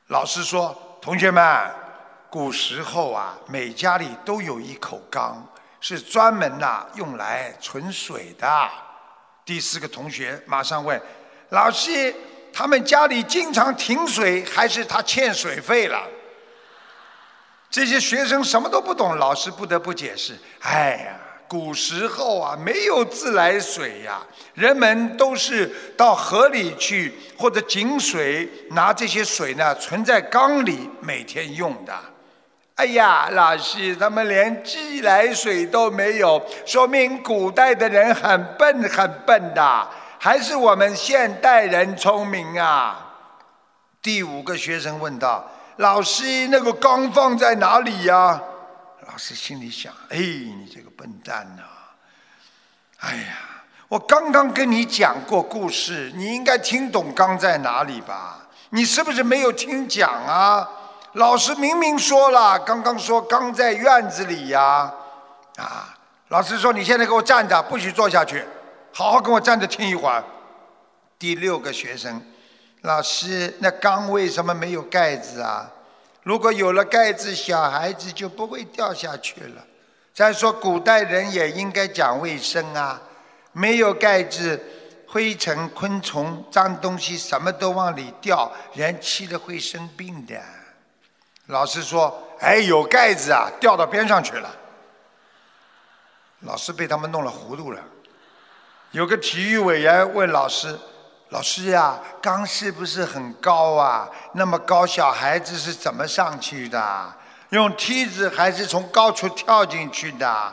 老师说：“同学们，古时候啊，每家里都有一口缸，是专门呐用来存水的。”第四个同学马上问：“老师。”他们家里经常停水，还是他欠水费了？这些学生什么都不懂，老师不得不解释：哎呀，古时候啊，没有自来水呀，人们都是到河里去或者井水拿这些水呢，存在缸里每天用的。哎呀，老师，他们连自来水都没有，说明古代的人很笨，很笨的。还是我们现代人聪明啊！第五个学生问道：“老师，那个缸放在哪里呀？”老师心里想：“哎，你这个笨蛋呐！哎呀，我刚刚跟你讲过故事，你应该听懂缸在哪里吧？你是不是没有听讲啊？老师明明说了，刚刚说缸在院子里呀！啊，老师说你现在给我站着，不许坐下去。”好好跟我站着听一会儿。第六个学生，老师，那缸为什么没有盖子啊？如果有了盖子，小孩子就不会掉下去了。再说，古代人也应该讲卫生啊，没有盖子，灰尘、昆虫、脏东西什么都往里掉，人吃了会生病的。老师说：“哎，有盖子啊，掉到边上去了。”老师被他们弄了糊涂了。有个体育委员问老师：“老师呀，缸是不是很高啊？那么高，小孩子是怎么上去的？用梯子还是从高处跳进去的？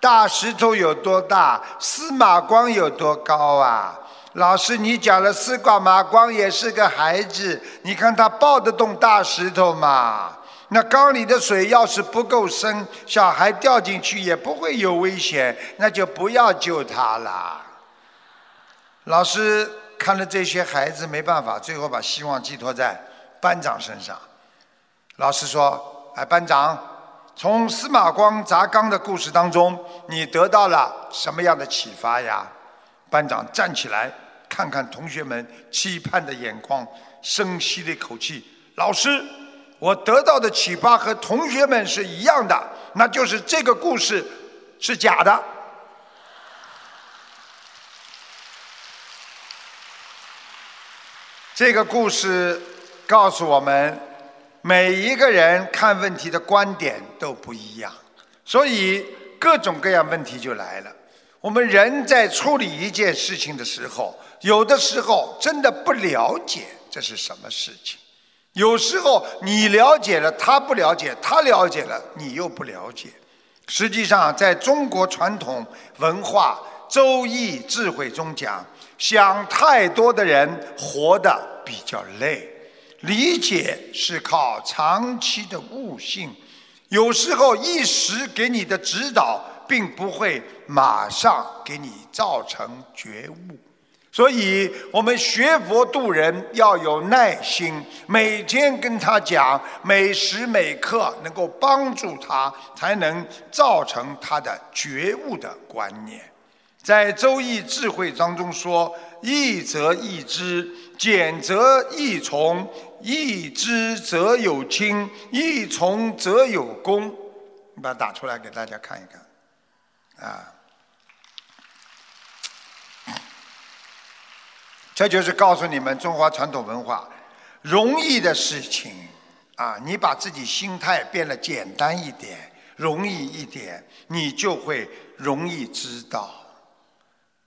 大石头有多大？司马光有多高啊？”老师，你讲了，司马光也是个孩子，你看他抱得动大石头吗？那缸里的水要是不够深，小孩掉进去也不会有危险，那就不要救他了。老师看了这些孩子没办法，最后把希望寄托在班长身上。老师说：“哎，班长，从司马光砸缸的故事当中，你得到了什么样的启发呀？”班长站起来，看看同学们期盼的眼光，深吸了一口气：“老师，我得到的启发和同学们是一样的，那就是这个故事是假的。”这个故事告诉我们，每一个人看问题的观点都不一样，所以各种各样问题就来了。我们人在处理一件事情的时候，有的时候真的不了解这是什么事情；有时候你了解了，他不了解；他了解了，你又不了解。实际上，在中国传统文化《周易》智慧中讲。想太多的人活得比较累，理解是靠长期的悟性，有时候一时给你的指导，并不会马上给你造成觉悟。所以，我们学佛度人要有耐心，每天跟他讲，每时每刻能够帮助他，才能造成他的觉悟的观念。在《周易》智慧当中说：“易则易之，简则易从。易之则有亲，易从则有功。”你把它打出来给大家看一看，啊，这就是告诉你们中华传统文化，容易的事情啊，你把自己心态变得简单一点，容易一点，你就会容易知道。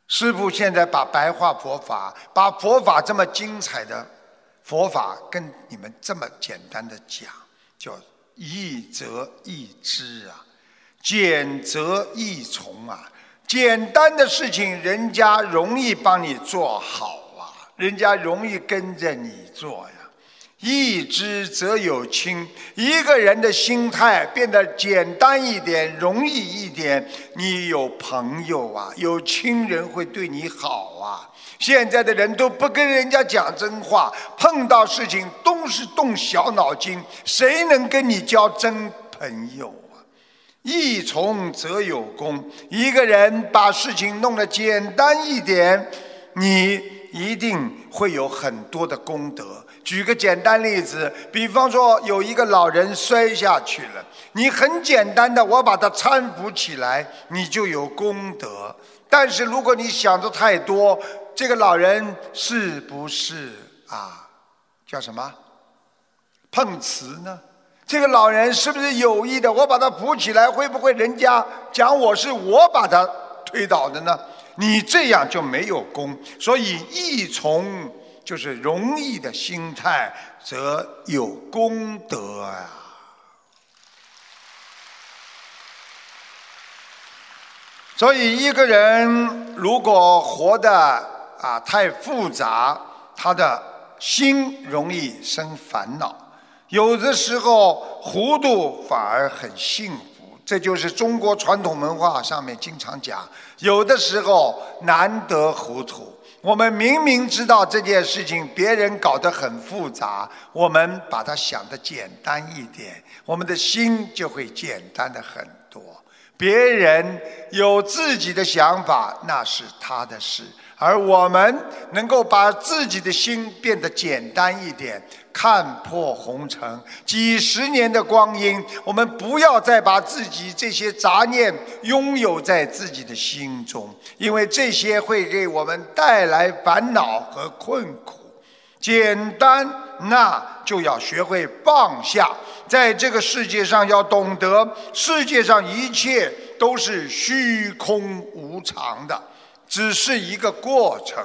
师父现在把白话佛法，把佛法这么精彩的佛法跟你们这么简单的讲，叫易则易知啊，简则易从啊。简单的事情，人家容易帮你做好啊，人家容易跟着你做呀。易知则有亲，一个人的心态变得简单一点、容易一点，你有朋友啊，有亲人会对你好啊。现在的人都不跟人家讲真话，碰到事情都是动小脑筋，谁能跟你交真朋友？易从则有功，一个人把事情弄得简单一点，你一定会有很多的功德。举个简单例子，比方说有一个老人摔下去了，你很简单的我把他搀扶起来，你就有功德。但是如果你想的太多，这个老人是不是啊？叫什么？碰瓷呢？这个老人是不是有意的？我把他扶起来，会不会人家讲我是我把他推倒的呢？你这样就没有功。所以一从就是容易的心态，则有功德啊。所以一个人如果活得啊太复杂，他的心容易生烦恼。有的时候糊涂反而很幸福，这就是中国传统文化上面经常讲。有的时候难得糊涂，我们明明知道这件事情别人搞得很复杂，我们把它想得简单一点，我们的心就会简单的很多。别人有自己的想法，那是他的事，而我们能够把自己的心变得简单一点。看破红尘，几十年的光阴，我们不要再把自己这些杂念拥有在自己的心中，因为这些会给我们带来烦恼和困苦。简单，那就要学会放下，在这个世界上要懂得，世界上一切都是虚空无常的，只是一个过程。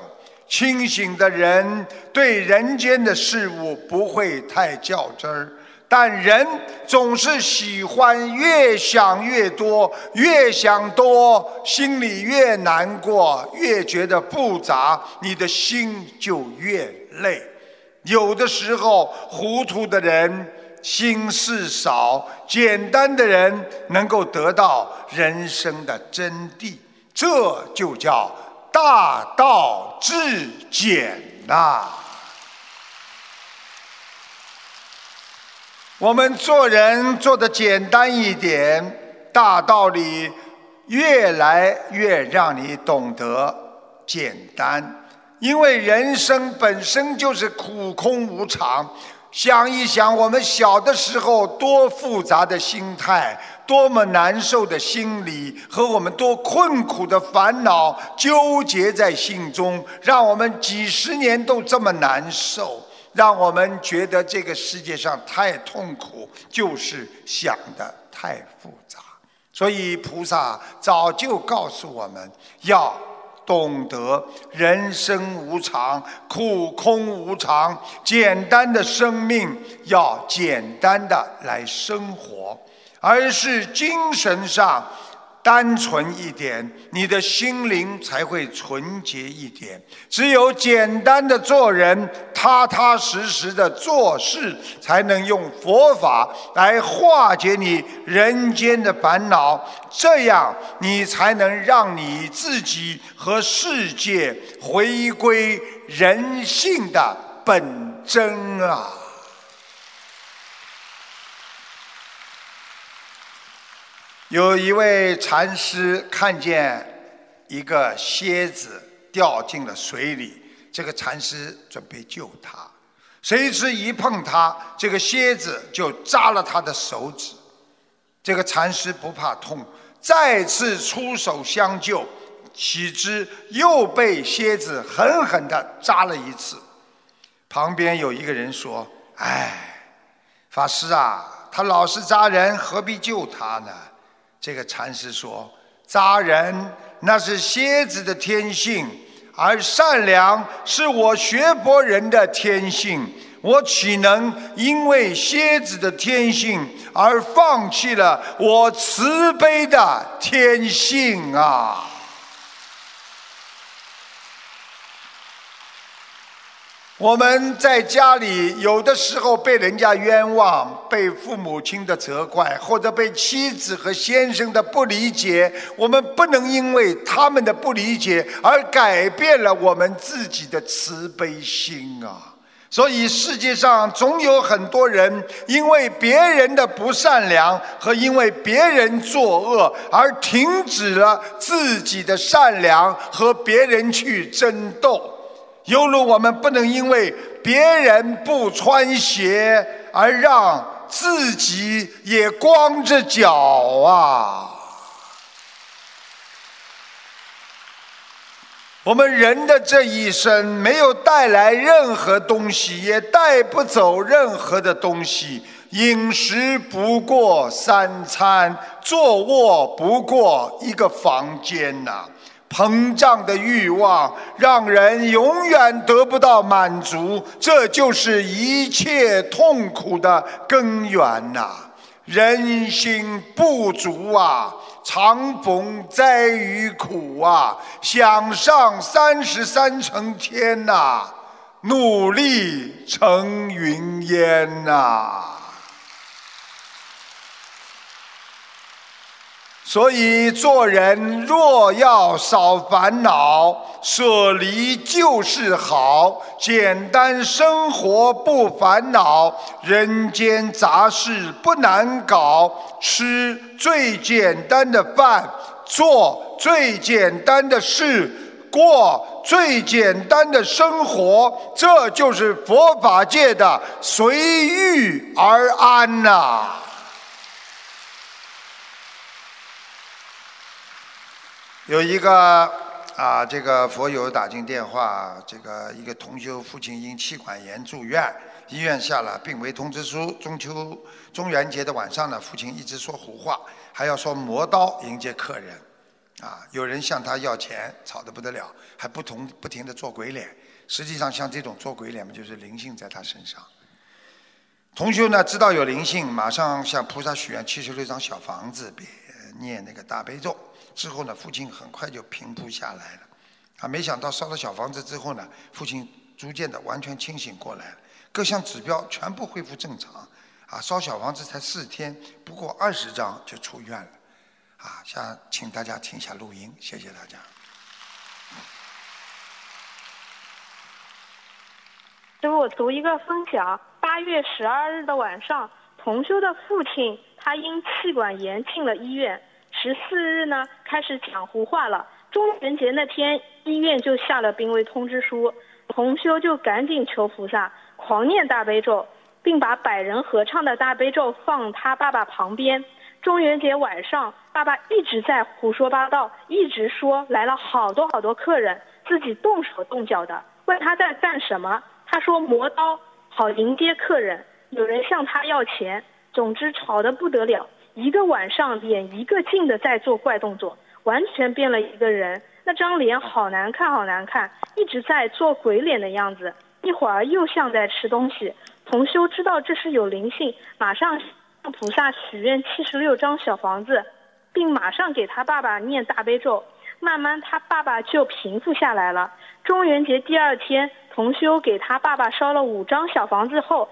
清醒的人对人间的事物不会太较真儿，但人总是喜欢越想越多，越想多，心里越难过，越觉得复杂，你的心就越累。有的时候，糊涂的人心事少，简单的人能够得到人生的真谛，这就叫。大道至简呐！我们做人做的简单一点，大道理越来越让你懂得简单。因为人生本身就是苦空无常。想一想，我们小的时候多复杂的心态。多么难受的心理和我们多困苦的烦恼纠结在心中，让我们几十年都这么难受，让我们觉得这个世界上太痛苦，就是想的太复杂。所以菩萨早就告诉我们要懂得人生无常、苦空无常，简单的生命要简单的来生活。而是精神上单纯一点，你的心灵才会纯洁一点。只有简单的做人，踏踏实实的做事，才能用佛法来化解你人间的烦恼。这样，你才能让你自己和世界回归人性的本真啊！有一位禅师看见一个蝎子掉进了水里，这个禅师准备救他，谁知一碰他，这个蝎子就扎了他的手指。这个禅师不怕痛，再次出手相救，岂知又被蝎子狠狠地扎了一次。旁边有一个人说：“哎，法师啊，他老是扎人，何必救他呢？”这个禅师说：“扎人那是蝎子的天性，而善良是我学佛人的天性。”我岂能因为蝎子的天性而放弃了我慈悲的天性啊？我们在家里有的时候被人家冤枉，被父母亲的责怪，或者被妻子和先生的不理解，我们不能因为他们的不理解而改变了我们自己的慈悲心啊！所以世界上总有很多人因为别人的不善良和因为别人作恶而停止了自己的善良和别人去争斗，犹如我们不能因为别人不穿鞋而让自己也光着脚啊。我们人的这一生没有带来任何东西，也带不走任何的东西。饮食不过三餐，坐卧不过一个房间呐。膨胀的欲望让人永远得不到满足，这就是一切痛苦的根源呐。人心不足啊。常逢灾与苦啊，想上三十三层天呐，努力成云烟呐。所以做人若要少烦恼，舍离就是好，简单生活不烦恼，人间杂事不难搞，吃最简单的饭，做最简单的事，过最简单的生活，这就是佛法界的随遇而安呐。有一个啊，这个佛友打进电话，这个一个同修父亲因气管炎住院，医院下了病危通知书。中秋、中元节的晚上呢，父亲一直说胡话，还要说磨刀迎接客人。啊，有人向他要钱，吵得不得了，还不同不停的做鬼脸。实际上，像这种做鬼脸嘛，就是灵性在他身上。同修呢，知道有灵性，马上向菩萨许愿七十六张小房子，别念那个大悲咒。之后呢，父亲很快就平复下来了。啊，没想到烧了小房子之后呢，父亲逐渐的完全清醒过来了，各项指标全部恢复正常。啊，烧小房子才四天，不过二十张就出院了。啊，想请大家听一下录音，谢谢大家。师傅，读一个分享：八月十二日的晚上，同修的父亲他因气管炎进了医院。十四日呢，开始讲胡话了。中元节那天，医院就下了病危通知书，同修就赶紧求菩萨，狂念大悲咒，并把百人合唱的大悲咒放他爸爸旁边。中元节晚上，爸爸一直在胡说八道，一直说来了好多好多客人，自己动手动脚的。问他在干什么，他说磨刀，好迎接客人。有人向他要钱，总之吵得不得了。一个晚上，脸一个劲的在做怪动作，完全变了一个人。那张脸好难看，好难看，一直在做鬼脸的样子。一会儿又像在吃东西。同修知道这是有灵性，马上向菩萨许愿七十六张小房子，并马上给他爸爸念大悲咒。慢慢他爸爸就平复下来了。中元节第二天，同修给他爸爸烧了五张小房子后，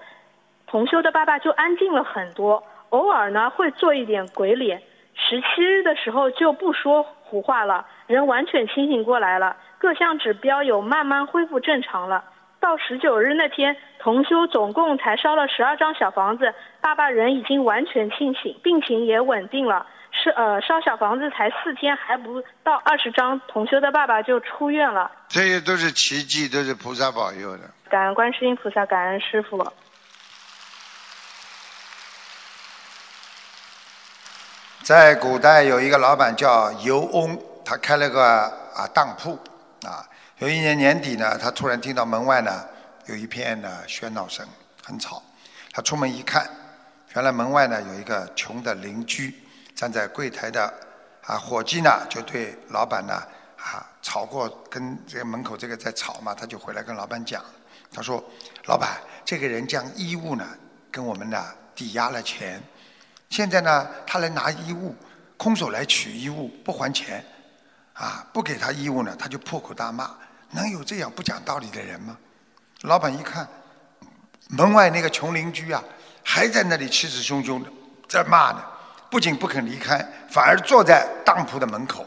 同修的爸爸就安静了很多。偶尔呢会做一点鬼脸，十七日的时候就不说胡话了，人完全清醒过来了，各项指标有慢慢恢复正常了。到十九日那天，同修总共才烧了十二张小房子，爸爸人已经完全清醒，病情也稳定了。是呃，烧小房子才四天，还不到二十张，同修的爸爸就出院了。这些都是奇迹，都是菩萨保佑的。感恩观世音菩萨，感恩师傅。在古代有一个老板叫尤翁，他开了个啊当铺啊。有一年年底呢，他突然听到门外呢有一片呢喧闹声，很吵。他出门一看，原来门外呢有一个穷的邻居站在柜台的啊伙计呢就对老板呢啊吵过，跟这个门口这个在吵嘛，他就回来跟老板讲，他说：“老板，这个人将衣物呢跟我们呢抵押了钱。”现在呢，他来拿衣物，空手来取衣物不还钱，啊，不给他衣物呢，他就破口大骂，能有这样不讲道理的人吗？老板一看，门外那个穷邻居啊，还在那里气势汹汹的在骂呢，不仅不肯离开，反而坐在当铺的门口。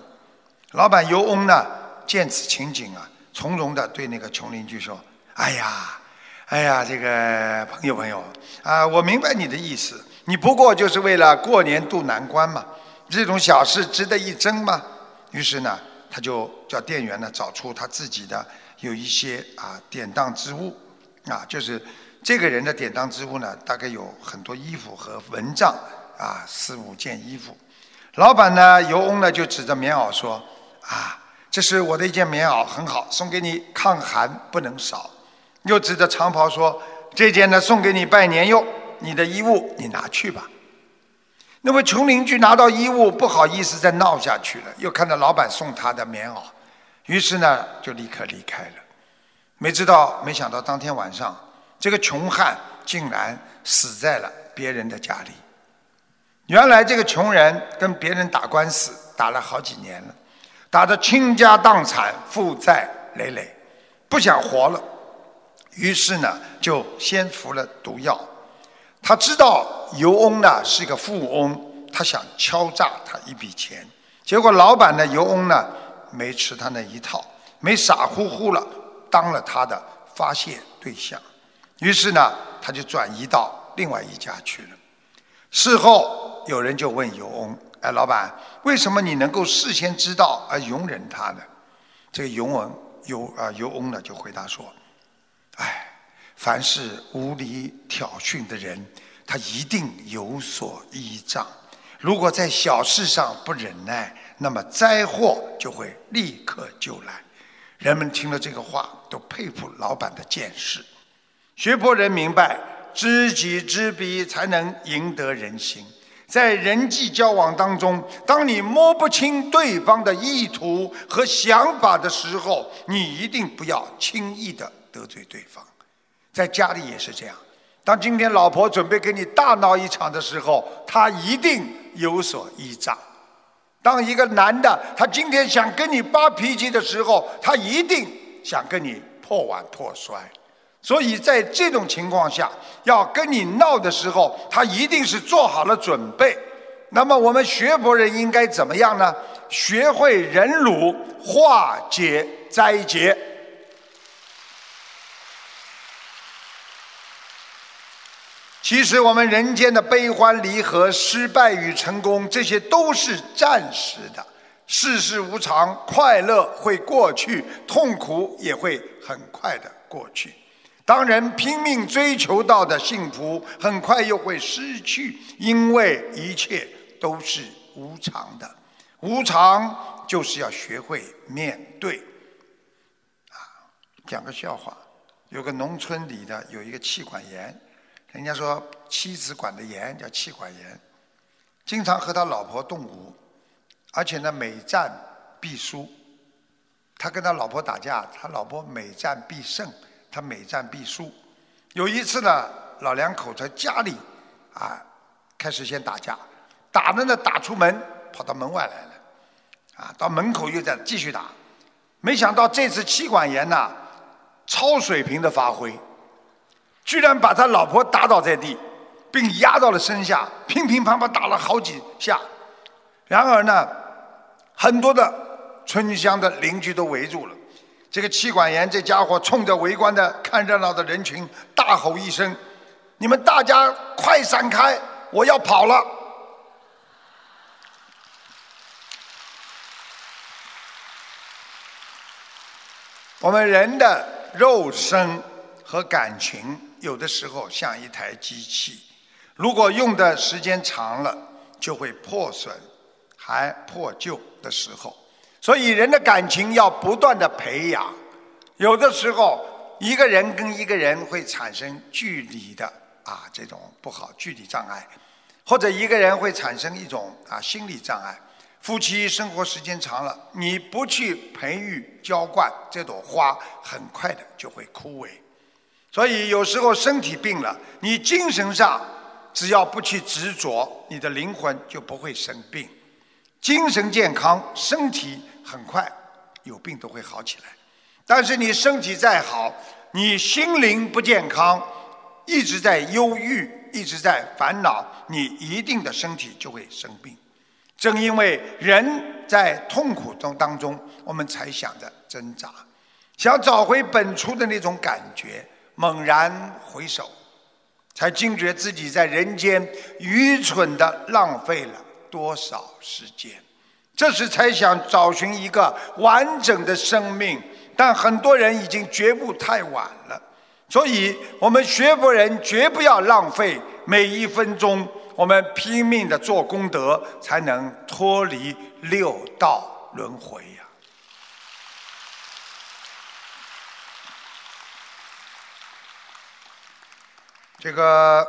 老板尤翁呢，见此情景啊，从容的对那个穷邻居说：“哎呀，哎呀，这个朋友朋友啊，我明白你的意思。”你不过就是为了过年渡难关嘛，这种小事值得一争吗？于是呢，他就叫店员呢找出他自己的有一些啊典当之物，啊，就是这个人的典当之物呢，大概有很多衣服和蚊帐啊，四五件衣服。老板呢，尤翁呢就指着棉袄说：“啊，这是我的一件棉袄，很好，送给你抗寒不能少。”又指着长袍说：“这件呢送给你拜年用。”你的衣物你拿去吧。那位穷邻居拿到衣物，不好意思再闹下去了。又看到老板送他的棉袄，于是呢就立刻离开了。没知道，没想到当天晚上，这个穷汉竟然死在了别人的家里。原来这个穷人跟别人打官司，打了好几年了，打得倾家荡产、负债累累，不想活了。于是呢，就先服了毒药。他知道尤翁呢是一个富翁，他想敲诈他一笔钱，结果老板呢尤翁呢没吃他那一套，没傻乎乎了当了他的发泄对象，于是呢他就转移到另外一家去了。事后有人就问尤翁：“哎，老板，为什么你能够事先知道而容忍他呢？”这个尤翁尤啊尤翁呢就回答说：“哎。”凡是无理挑衅的人，他一定有所依仗。如果在小事上不忍耐，那么灾祸就会立刻就来。人们听了这个话，都佩服老板的见识。学佛人明白，知己知彼，才能赢得人心。在人际交往当中，当你摸不清对方的意图和想法的时候，你一定不要轻易的得罪对方。在家里也是这样，当今天老婆准备跟你大闹一场的时候，他一定有所依仗；当一个男的他今天想跟你发脾气的时候，他一定想跟你破碗破摔。所以在这种情况下，要跟你闹的时候，他一定是做好了准备。那么我们学佛人应该怎么样呢？学会忍辱，化解灾劫。其实我们人间的悲欢离合、失败与成功，这些都是暂时的。世事无常，快乐会过去，痛苦也会很快的过去。当人拼命追求到的幸福，很快又会失去，因为一切都是无常的。无常就是要学会面对。啊，讲个笑话，有个农村里的有一个气管炎。人家说妻子管的严叫妻管严，经常和他老婆动武，而且呢每战必输。他跟他老婆打架，他老婆每战必胜，他每战必输。有一次呢，老两口在家里啊开始先打架，打着呢打出门，跑到门外来了，啊到门口又在继续打，没想到这次妻管严呐超水平的发挥。居然把他老婆打倒在地，并压到了身下，乒乒乓乓打了好几下。然而呢，很多的村乡的邻居都围住了。这个气管炎这家伙冲着围观的看热闹的人群大吼一声：“你们大家快闪开，我要跑了！”我们人的肉身和感情，有的时候像一台机器，如果用的时间长了，就会破损，还破旧的时候。所以人的感情要不断的培养。有的时候，一个人跟一个人会产生距离的啊这种不好距离障碍，或者一个人会产生一种啊心理障碍。夫妻生活时间长了，你不去培育浇灌这朵花，很快的就会枯萎。所以有时候身体病了，你精神上只要不去执着，你的灵魂就不会生病。精神健康，身体很快有病都会好起来。但是你身体再好，你心灵不健康，一直在忧郁，一直在烦恼，你一定的身体就会生病。正因为人在痛苦中当中，我们才想着挣扎，想找回本初的那种感觉。猛然回首，才惊觉自己在人间愚蠢的浪费了多少时间。这时才想找寻一个完整的生命，但很多人已经觉悟太晚了。所以，我们学佛人绝不要浪费每一分钟。我们拼命的做功德，才能脱离六道轮回呀。这个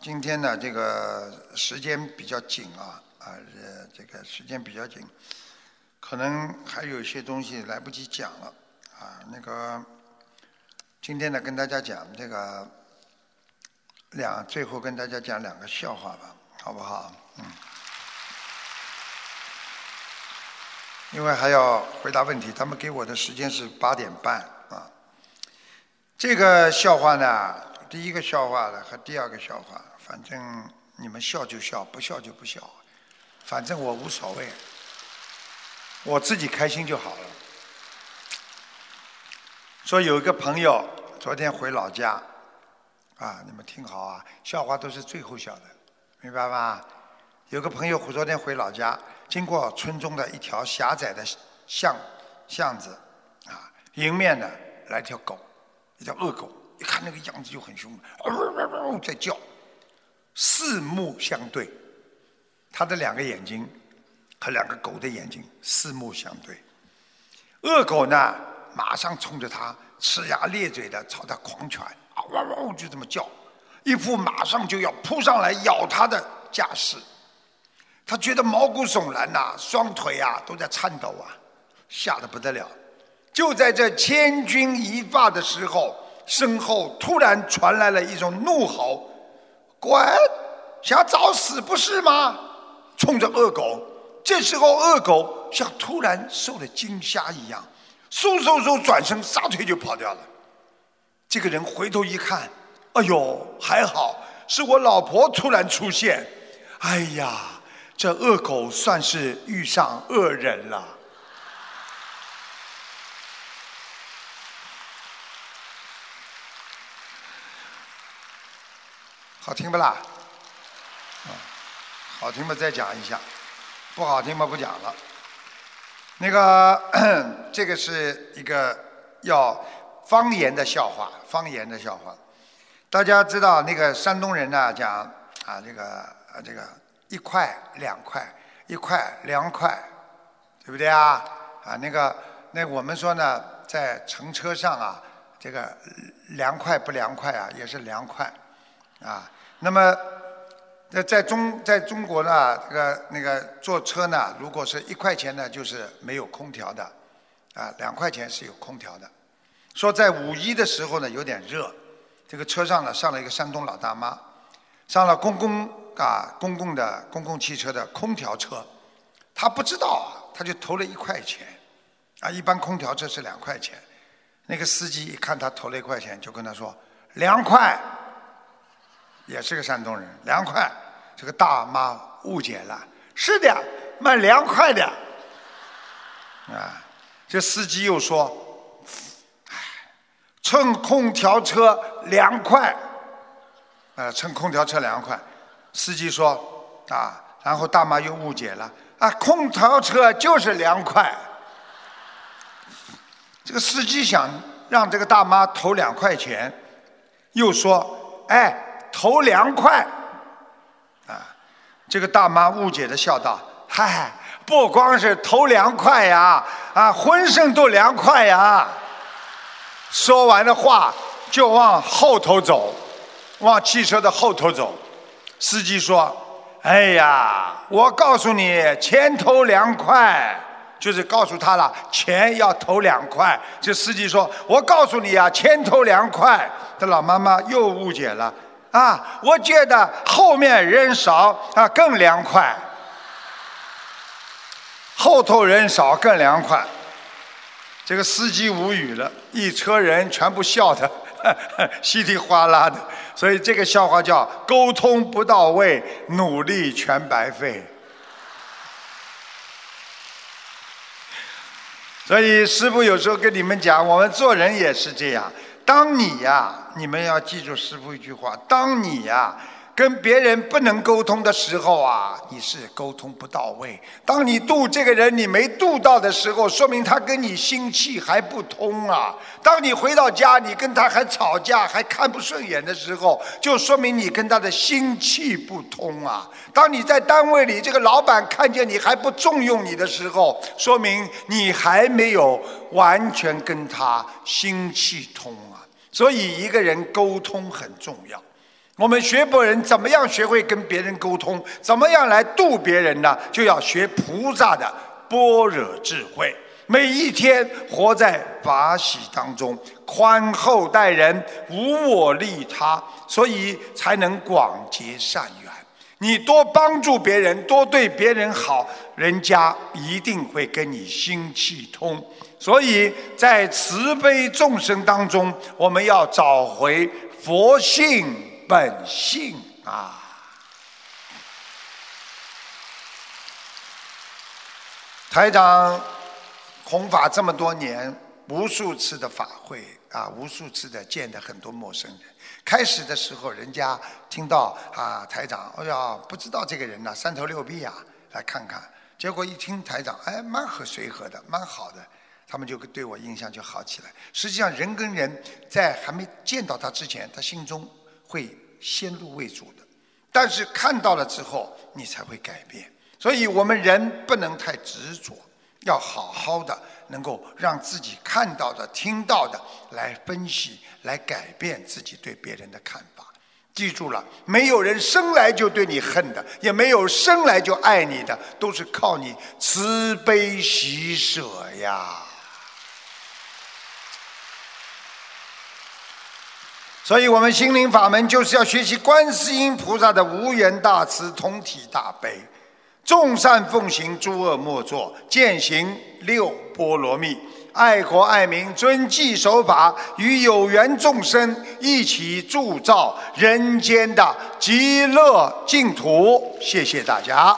今天呢，这个时间比较紧啊，啊，呃，这个时间比较紧，可能还有一些东西来不及讲了啊。那个今天呢，跟大家讲这个。两，最后跟大家讲两个笑话吧，好不好？嗯。因为还要回答问题，他们给我的时间是八点半啊。这个笑话呢，第一个笑话了和第二个笑话，反正你们笑就笑，不笑就不笑，反正我无所谓，我自己开心就好了。说有一个朋友昨天回老家。啊，你们听好啊，笑话都是最后笑的，明白吗？有个朋友昨天回老家，经过村中的一条狭窄的巷巷子，啊，迎面呢来条狗，一条恶狗，看那个样子就很凶，在叫，四目相对，他的两个眼睛和两个狗的眼睛四目相对，恶狗呢马上冲着他呲牙咧嘴的朝他狂犬。汪汪就这么叫，一副马上就要扑上来咬他的架势。他觉得毛骨悚然呐，双腿啊都在颤抖啊，吓得不得了。就在这千钧一发的时候，身后突然传来了一种怒吼：“滚！想找死不是吗？”冲着恶狗。这时候恶狗像突然受了惊吓一样，嗖嗖嗖转身撒腿就跑掉了。这个人回头一看，哎呦，还好是我老婆突然出现。哎呀，这恶狗算是遇上恶人了。好听不啦？好听嘛，再讲一下；不好听嘛，不讲了。那个，这个是一个要。方言的笑话，方言的笑话，大家知道那个山东人呢讲啊，这个啊这个一块两块，一块两块，对不对啊？啊那个那我们说呢，在乘车上啊，这个凉快不凉快啊，也是凉快啊。那么在在中在中国呢，这个那个坐车呢，如果是一块钱呢，就是没有空调的，啊两块钱是有空调的。说在五一的时候呢，有点热，这个车上呢上了一个山东老大妈，上了公共啊公共的公共汽车的空调车，她不知道啊，她就投了一块钱，啊一般空调车是两块钱，那个司机一看她投了一块钱，就跟她说凉快，也是个山东人，凉快，这个大妈误解了，是的，卖凉快的，啊，这司机又说。乘空调车凉快，呃，乘空调车凉快。司机说啊，然后大妈又误解了啊，空调车就是凉快。这个司机想让这个大妈投两块钱，又说，哎，头凉快。啊，这个大妈误解的笑道，嗨，不光是头凉快呀，啊，浑身都凉快呀。说完的话就往后头走，往汽车的后头走。司机说：“哎呀，我告诉你，前头凉快，就是告诉他了，钱要投两块。”这司机说：“我告诉你啊，前头凉快。”这老妈妈又误解了啊，我觉得后面人少啊更凉快，后头人少更凉快。这个司机无语了，一车人全部笑的 稀里哗啦的，所以这个笑话叫“沟通不到位，努力全白费”。所以师傅有时候跟你们讲，我们做人也是这样。当你呀，你们要记住师傅一句话：当你呀。跟别人不能沟通的时候啊，你是沟通不到位。当你度这个人你没度到的时候，说明他跟你心气还不通啊。当你回到家，你跟他还吵架，还看不顺眼的时候，就说明你跟他的心气不通啊。当你在单位里，这个老板看见你还不重用你的时候，说明你还没有完全跟他心气通。所以，一个人沟通很重要。我们学佛人怎么样学会跟别人沟通？怎么样来度别人呢？就要学菩萨的般若智慧，每一天活在法喜当中，宽厚待人，无我利他，所以才能广结善缘。你多帮助别人，多对别人好，人家一定会跟你心气通。所以在慈悲众生当中，我们要找回佛性。本性啊！台长弘法这么多年，无数次的法会啊，无数次的见的很多陌生人。开始的时候，人家听到啊台长，哎呀，不知道这个人呐，三头六臂啊，来看看。结果一听台长，哎，蛮和随和的，蛮好的，他们就对我印象就好起来。实际上，人跟人在还没见到他之前，他心中。会先入为主的，但是看到了之后，你才会改变。所以我们人不能太执着，要好好的能够让自己看到的、听到的来分析，来改变自己对别人的看法。记住了，没有人生来就对你恨的，也没有生来就爱你的，都是靠你慈悲喜舍呀。所以，我们心灵法门就是要学习观世音菩萨的无缘大慈、同体大悲，众善奉行，诸恶莫作，践行六波罗蜜，爱国爱民，遵纪守法，与有缘众生一起铸造人间的极乐净土。谢谢大家。